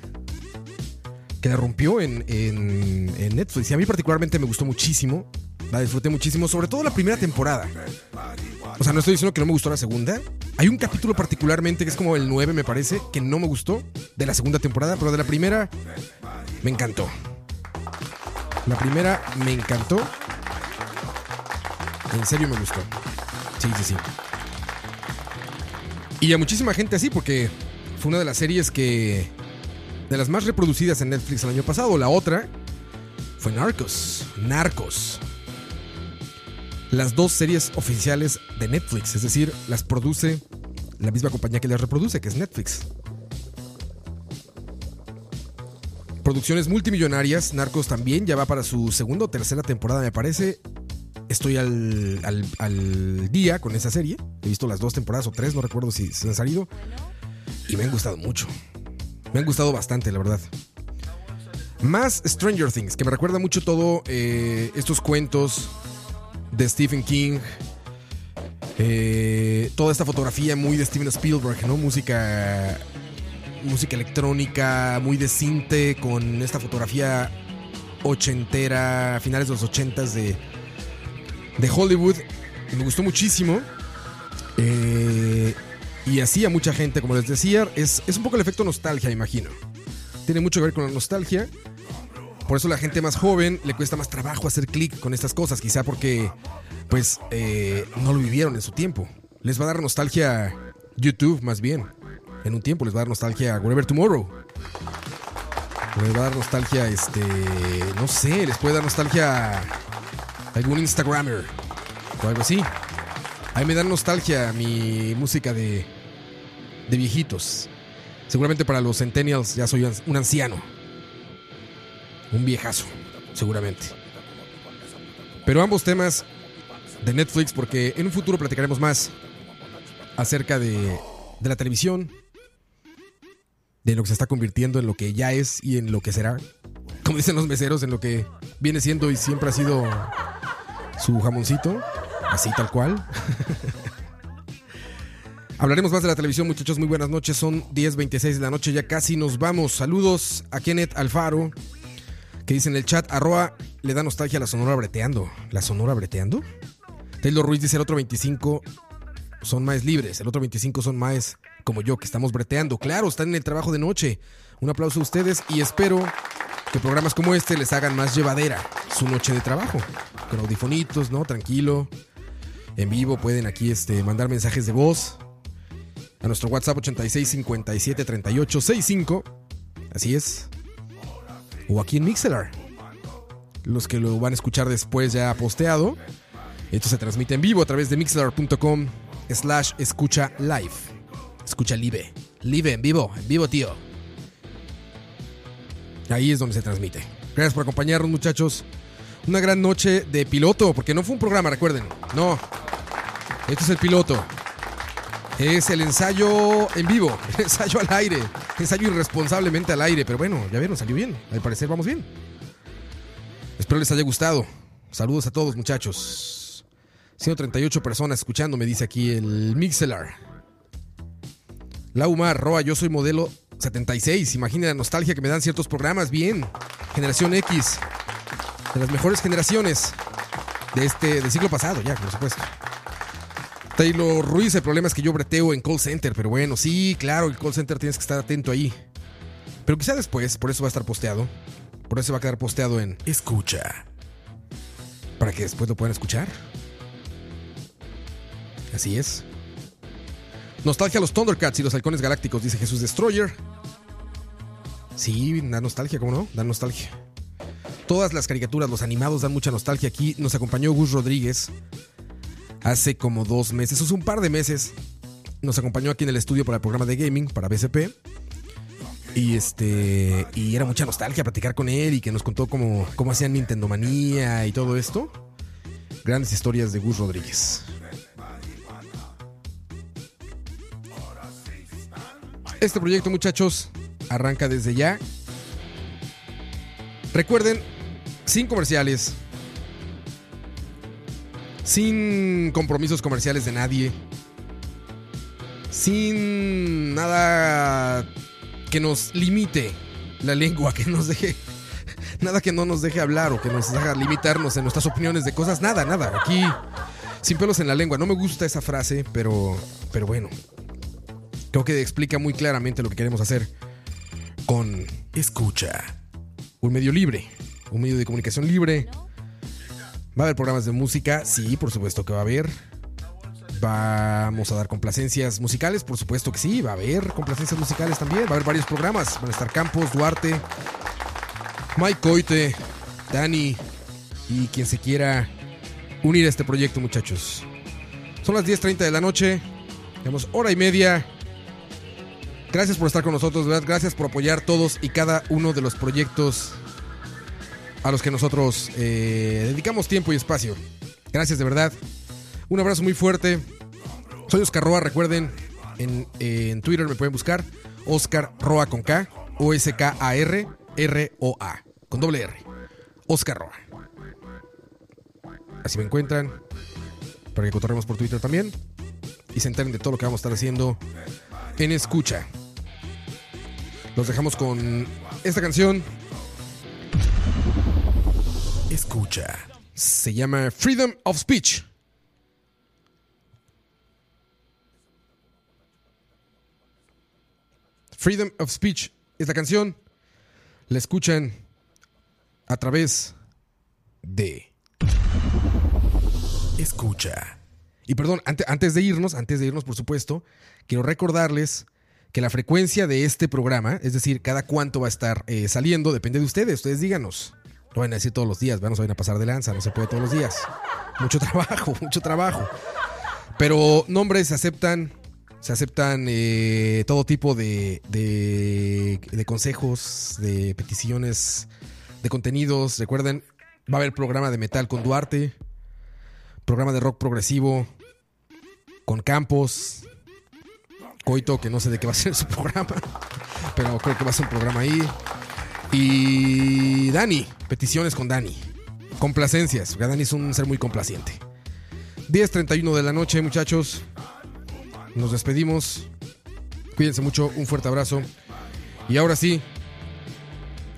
que la rompió en, en- Netflix. Y a mí particularmente me gustó muchísimo, la disfruté muchísimo, sobre todo la primera temporada. O sea, no estoy diciendo que no me gustó la segunda. Hay un capítulo particularmente que es como el 9, me parece, que no me gustó de la segunda temporada, pero de la primera me encantó. La primera me encantó. En serio me gustó. Sí, sí, sí. Y a muchísima gente así, porque fue una de las series que. De las más reproducidas en Netflix el año pasado. La otra fue Narcos. Narcos. Las dos series oficiales de Netflix, es decir, las produce la misma compañía que las reproduce, que es Netflix. Producciones multimillonarias, Narcos también, ya va para su segunda o tercera temporada, me parece. Estoy al, al- al día con esa serie. He visto las dos temporadas o tres, no recuerdo si se han salido. Y me han gustado mucho. Me han gustado bastante, la verdad. Más Stranger Things, que me recuerda mucho todo eh, estos cuentos de Stephen King. eh, toda esta fotografía muy de Steven Spielberg, ¿no? Música. Música electrónica, muy de cinte, con esta fotografía ochentera, finales de los ochentas de, de Hollywood. Me gustó muchísimo. Eh, y así a mucha gente, como les decía, es, es un poco el efecto nostalgia, imagino. Tiene mucho que ver con la nostalgia. Por eso la gente más joven le cuesta más trabajo hacer clic con estas cosas, quizá porque pues eh, no lo vivieron en su tiempo. Les va a dar nostalgia YouTube más bien. En un tiempo les va a dar nostalgia Whatever Tomorrow. Les va a dar nostalgia, este, no sé, les puede dar nostalgia algún Instagrammer o algo así. A mí me da nostalgia mi música de, de viejitos. Seguramente para los centennials ya soy un anciano. Un viejazo, seguramente. Pero ambos temas de Netflix, porque en un futuro platicaremos más acerca de, de la televisión, de lo que se está convirtiendo en lo que ya es y en lo que será, como dicen los meseros, en lo que viene siendo y siempre ha sido su jamoncito, así tal cual. Hablaremos más de la televisión, muchachos. Muy buenas noches. Son 10.26 de la noche. Ya casi nos vamos. Saludos a Kenneth Alfaro, que dice en el chat: Arroa le da nostalgia a la Sonora breteando. ¿La Sonora breteando? Taylor Ruiz dice: el otro 25 son más libres. El otro 25 son más como yo, que estamos breteando. Claro, están en el trabajo de noche. Un aplauso a ustedes y espero que programas como este les hagan más llevadera su noche de trabajo. Con audifonitos, ¿no? Tranquilo. En vivo pueden aquí este, mandar mensajes de voz a nuestro WhatsApp 86 57 38 65. Así es. O aquí en Mixelar. Los que lo van a escuchar después ya posteado. Esto se transmite en vivo a través de mixelar.com slash escucha live. Escucha live. Live en vivo, en vivo, tío. Ahí es donde se transmite. Gracias por acompañarnos, muchachos. Una gran noche de piloto, porque no fue un programa, recuerden. No. Esto es el piloto. Es el ensayo en vivo, el ensayo al aire, ensayo irresponsablemente al aire, pero bueno, ya vieron, salió bien. Al parecer vamos bien. Espero les haya gustado. Saludos a todos, muchachos. 138 personas escuchando, me dice aquí el Mixelar. Laumar, Roa, yo soy modelo 76. Imagina la nostalgia que me dan ciertos programas. Bien. Generación X. De las mejores generaciones de este, del siglo pasado, ya, por supuesto. Taylor Ruiz, el problema es que yo breteo en call center, pero bueno, sí, claro, el call center tienes que estar atento ahí. Pero quizá después, por eso va a estar posteado. Por eso va a quedar posteado en Escucha. Para que después lo puedan escuchar. Así es. Nostalgia a los Thundercats y los halcones galácticos, dice Jesús Destroyer. Sí, da nostalgia, ¿cómo no? Da nostalgia. Todas las caricaturas, los animados dan mucha nostalgia. Aquí nos acompañó Gus Rodríguez hace como dos meses, o un par de meses. Nos acompañó aquí en el estudio para el programa de gaming, para BCP. Y este. Y era mucha nostalgia platicar con él y que nos contó cómo, cómo hacían Nintendo Manía y todo esto. Grandes historias de Gus Rodríguez. Este proyecto, muchachos, arranca desde ya. Recuerden, sin comerciales, sin compromisos comerciales de nadie, sin nada que nos limite la lengua, que nos deje, nada que no nos deje hablar o que nos haga limitarnos en nuestras opiniones de cosas, nada, nada. Aquí, sin pelos en la lengua. No me gusta esa frase, pero, pero bueno, creo que explica muy claramente lo que queremos hacer con Escucha. Un medio libre, un medio de comunicación libre. Va a haber programas de música, sí, por supuesto que va a haber. Vamos a dar complacencias musicales, por supuesto que sí, va a haber complacencias musicales también. Va a haber varios programas. Van a estar Campos, Duarte, Mike Coite, Dani y quien se quiera unir a este proyecto, muchachos. Son las 10.30 de la noche. Tenemos hora y media. Gracias por estar con nosotros, ¿verdad? Gracias por apoyar todos y cada uno de los proyectos a los que nosotros eh, dedicamos tiempo y espacio. Gracias de verdad. Un abrazo muy fuerte. Soy Oscar Roa, recuerden, en, en Twitter me pueden buscar Oscar Roa con K, O-S-K-A-R, R-O-A, con doble R. Oscar Roa. Así me encuentran, para que cotorremos por Twitter también y se enteren de todo lo que vamos a estar haciendo en escucha. Los dejamos con esta canción. Escucha. Se llama Freedom of Speech. Freedom of Speech es la canción. La escuchan a través de Escucha. Y perdón, ante- antes de irnos, antes de irnos, por supuesto, quiero recordarles que la frecuencia de este programa, es decir, cada cuánto va a estar eh, saliendo, depende de ustedes. Ustedes díganos. No van a decir todos los días, no se van a pasar de lanza, no se puede todos los días. Mucho trabajo, mucho trabajo. Pero nombres se aceptan, se aceptan eh, todo tipo de, de, de consejos, de peticiones, de contenidos. Recuerden, va a haber programa de metal con Duarte, programa de rock progresivo con Campos, Coito, que no sé de qué va a ser su programa, pero creo que va a ser un programa ahí. Y Dani, peticiones con Dani. Complacencias, porque Dani es un ser muy complaciente. 10.31 de la noche, muchachos. Nos despedimos. Cuídense mucho, un fuerte abrazo. Y ahora sí,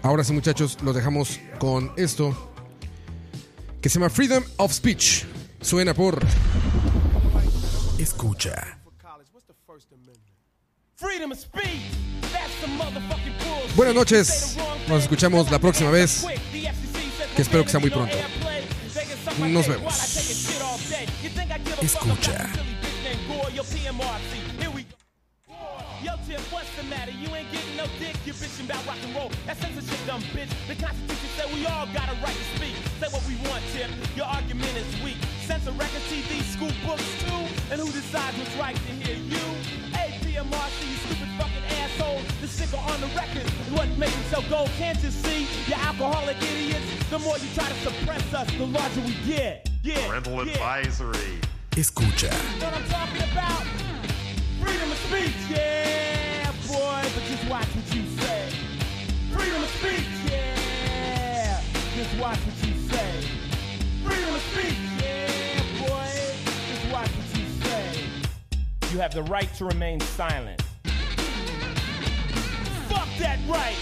ahora sí, muchachos, los dejamos con esto que se llama Freedom of Speech. Suena por. Escucha. Freedom of speech. That's the motherfucking bullshit. Buenas noches. Nos escuchamos la próxima vez. Que espero que sea muy pronto. Nos vemos. Escucha. Yo, Tip, what's the matter? You ain't getting no dick, you bitching about rock and roll. That censorship, dumb bitch. The Constitution said we all got a right to speak. Say what we want, Tip. Your argument is weak. Censor records, TV, school books, too. And who decides what's right to hear you? Hey, you stupid fucking asshole. The sticker on the record is what makes it so gold. Can't you see? You alcoholic idiots. The more you try to suppress us, the larger we get. Yeah. Parental yeah. advisory. Escucha. What I'm talking about? Freedom of speech, yeah, boy, but just watch what you say. Freedom of speech, yeah, just watch what you say. Freedom of speech, You have the right to remain silent. Fuck that right.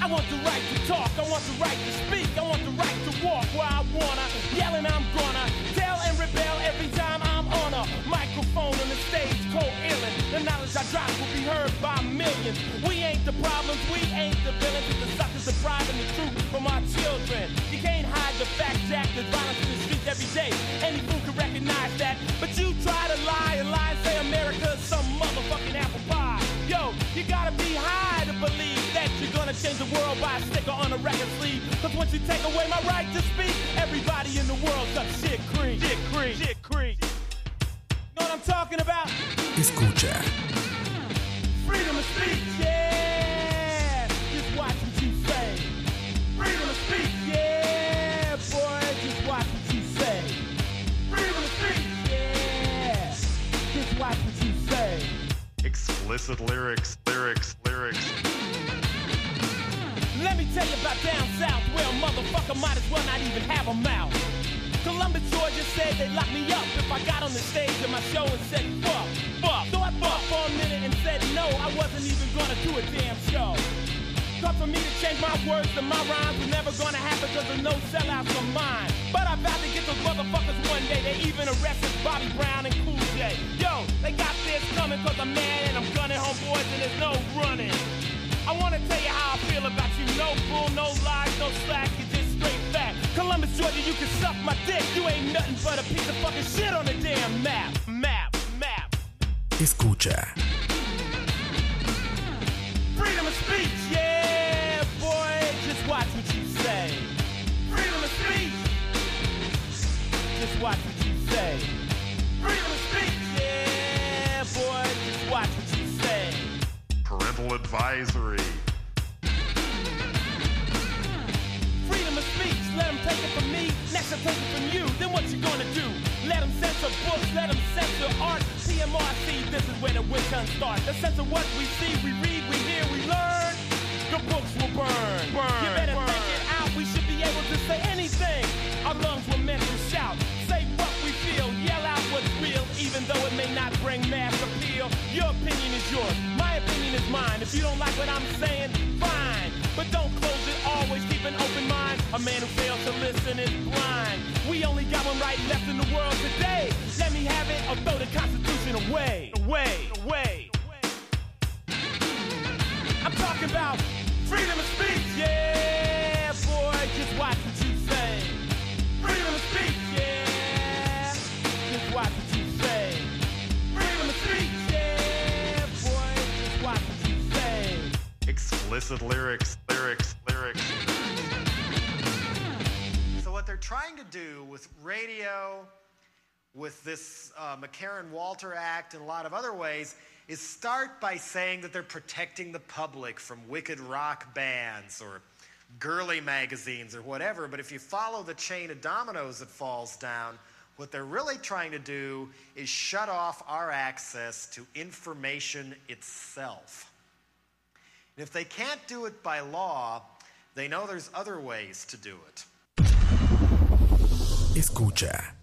I want the right to talk. I want the right to speak. I want the right to walk where I wanna. Yelling, I'm gonna tell and rebel every time I'm on a microphone on the stage, coherent. The knowledge I drop will be heard by millions. We ain't the problems, we ain't the villains. It's the suckers depriving the truth from our children. You can't hide the fact, Jack. There's violence in the streets every day. Any fool can recognize that. But you try to lie and lie and say America's some motherfucking apple pie. Yo, you gotta be high to believe that you're gonna change the world by a sticker on a record sleeve. Cause once you take away my right to speak, everybody in the world sucks shit cream. Shit cream. Shit cream. Explicit lyrics, lyrics, lyrics. Let me tell you about down south, where a motherfucker might as well not even have a mouth. Columbus, Georgia said they locked me up if I got on the stage of my show and said fuck, fuck. So I thought for a minute and said no, I wasn't even gonna do a damn show. Thought for me to change my words to my rhymes was never gonna happen cause there's no sellouts of mine. But I vowed to get those motherfuckers one day. They even arrested Bobby Brown and Cool J. Yo, they got this coming cause I'm mad and I'm gunning homeboys and there's no running. I wanna tell you how I feel about you. No bull, no lies, no slack, you just straight fact. Columbus, Georgia, you can suck my dick. You ain't nothing but a piece of fucking shit on the damn map. Map, map. Escucha. Freedom of speech, yeah, boy. Just watch what you say. Freedom of speech. Just watch what you say. Parental advisory. Freedom of speech, let them take it from me, next I'll take it from you. Then what you gonna do? Let them censor books, let them censor art. TMRC, this is where the witch hunt starts. The censor what we see, we read, we hear, we learn. The books will burn. Burn, You better burn. think it out, we should be able to say anything. Our lungs were meant to shout. Say what we feel, yell out what's real, even though it may not bring mass appeal. Your opinion is yours, mine. If you don't like what I'm saying, fine. But don't close it, always keep an open mind. A man who fails to listen is blind. We only got one right left in the world today. Let me have it or throw the Constitution away. Away, away. I'm talking about freedom of speech, yeah, boy. Just watch Explicit lyrics, lyrics, lyrics. So what they're trying to do with radio, with this uh, McCarran-Walter Act and a lot of other ways, is start by saying that they're protecting the public from wicked rock bands or girly magazines or whatever. But if you follow the chain of dominoes that falls down, what they're really trying to do is shut off our access to information itself. And if they can't do it by law, They know there's other ways to do it. Escucha.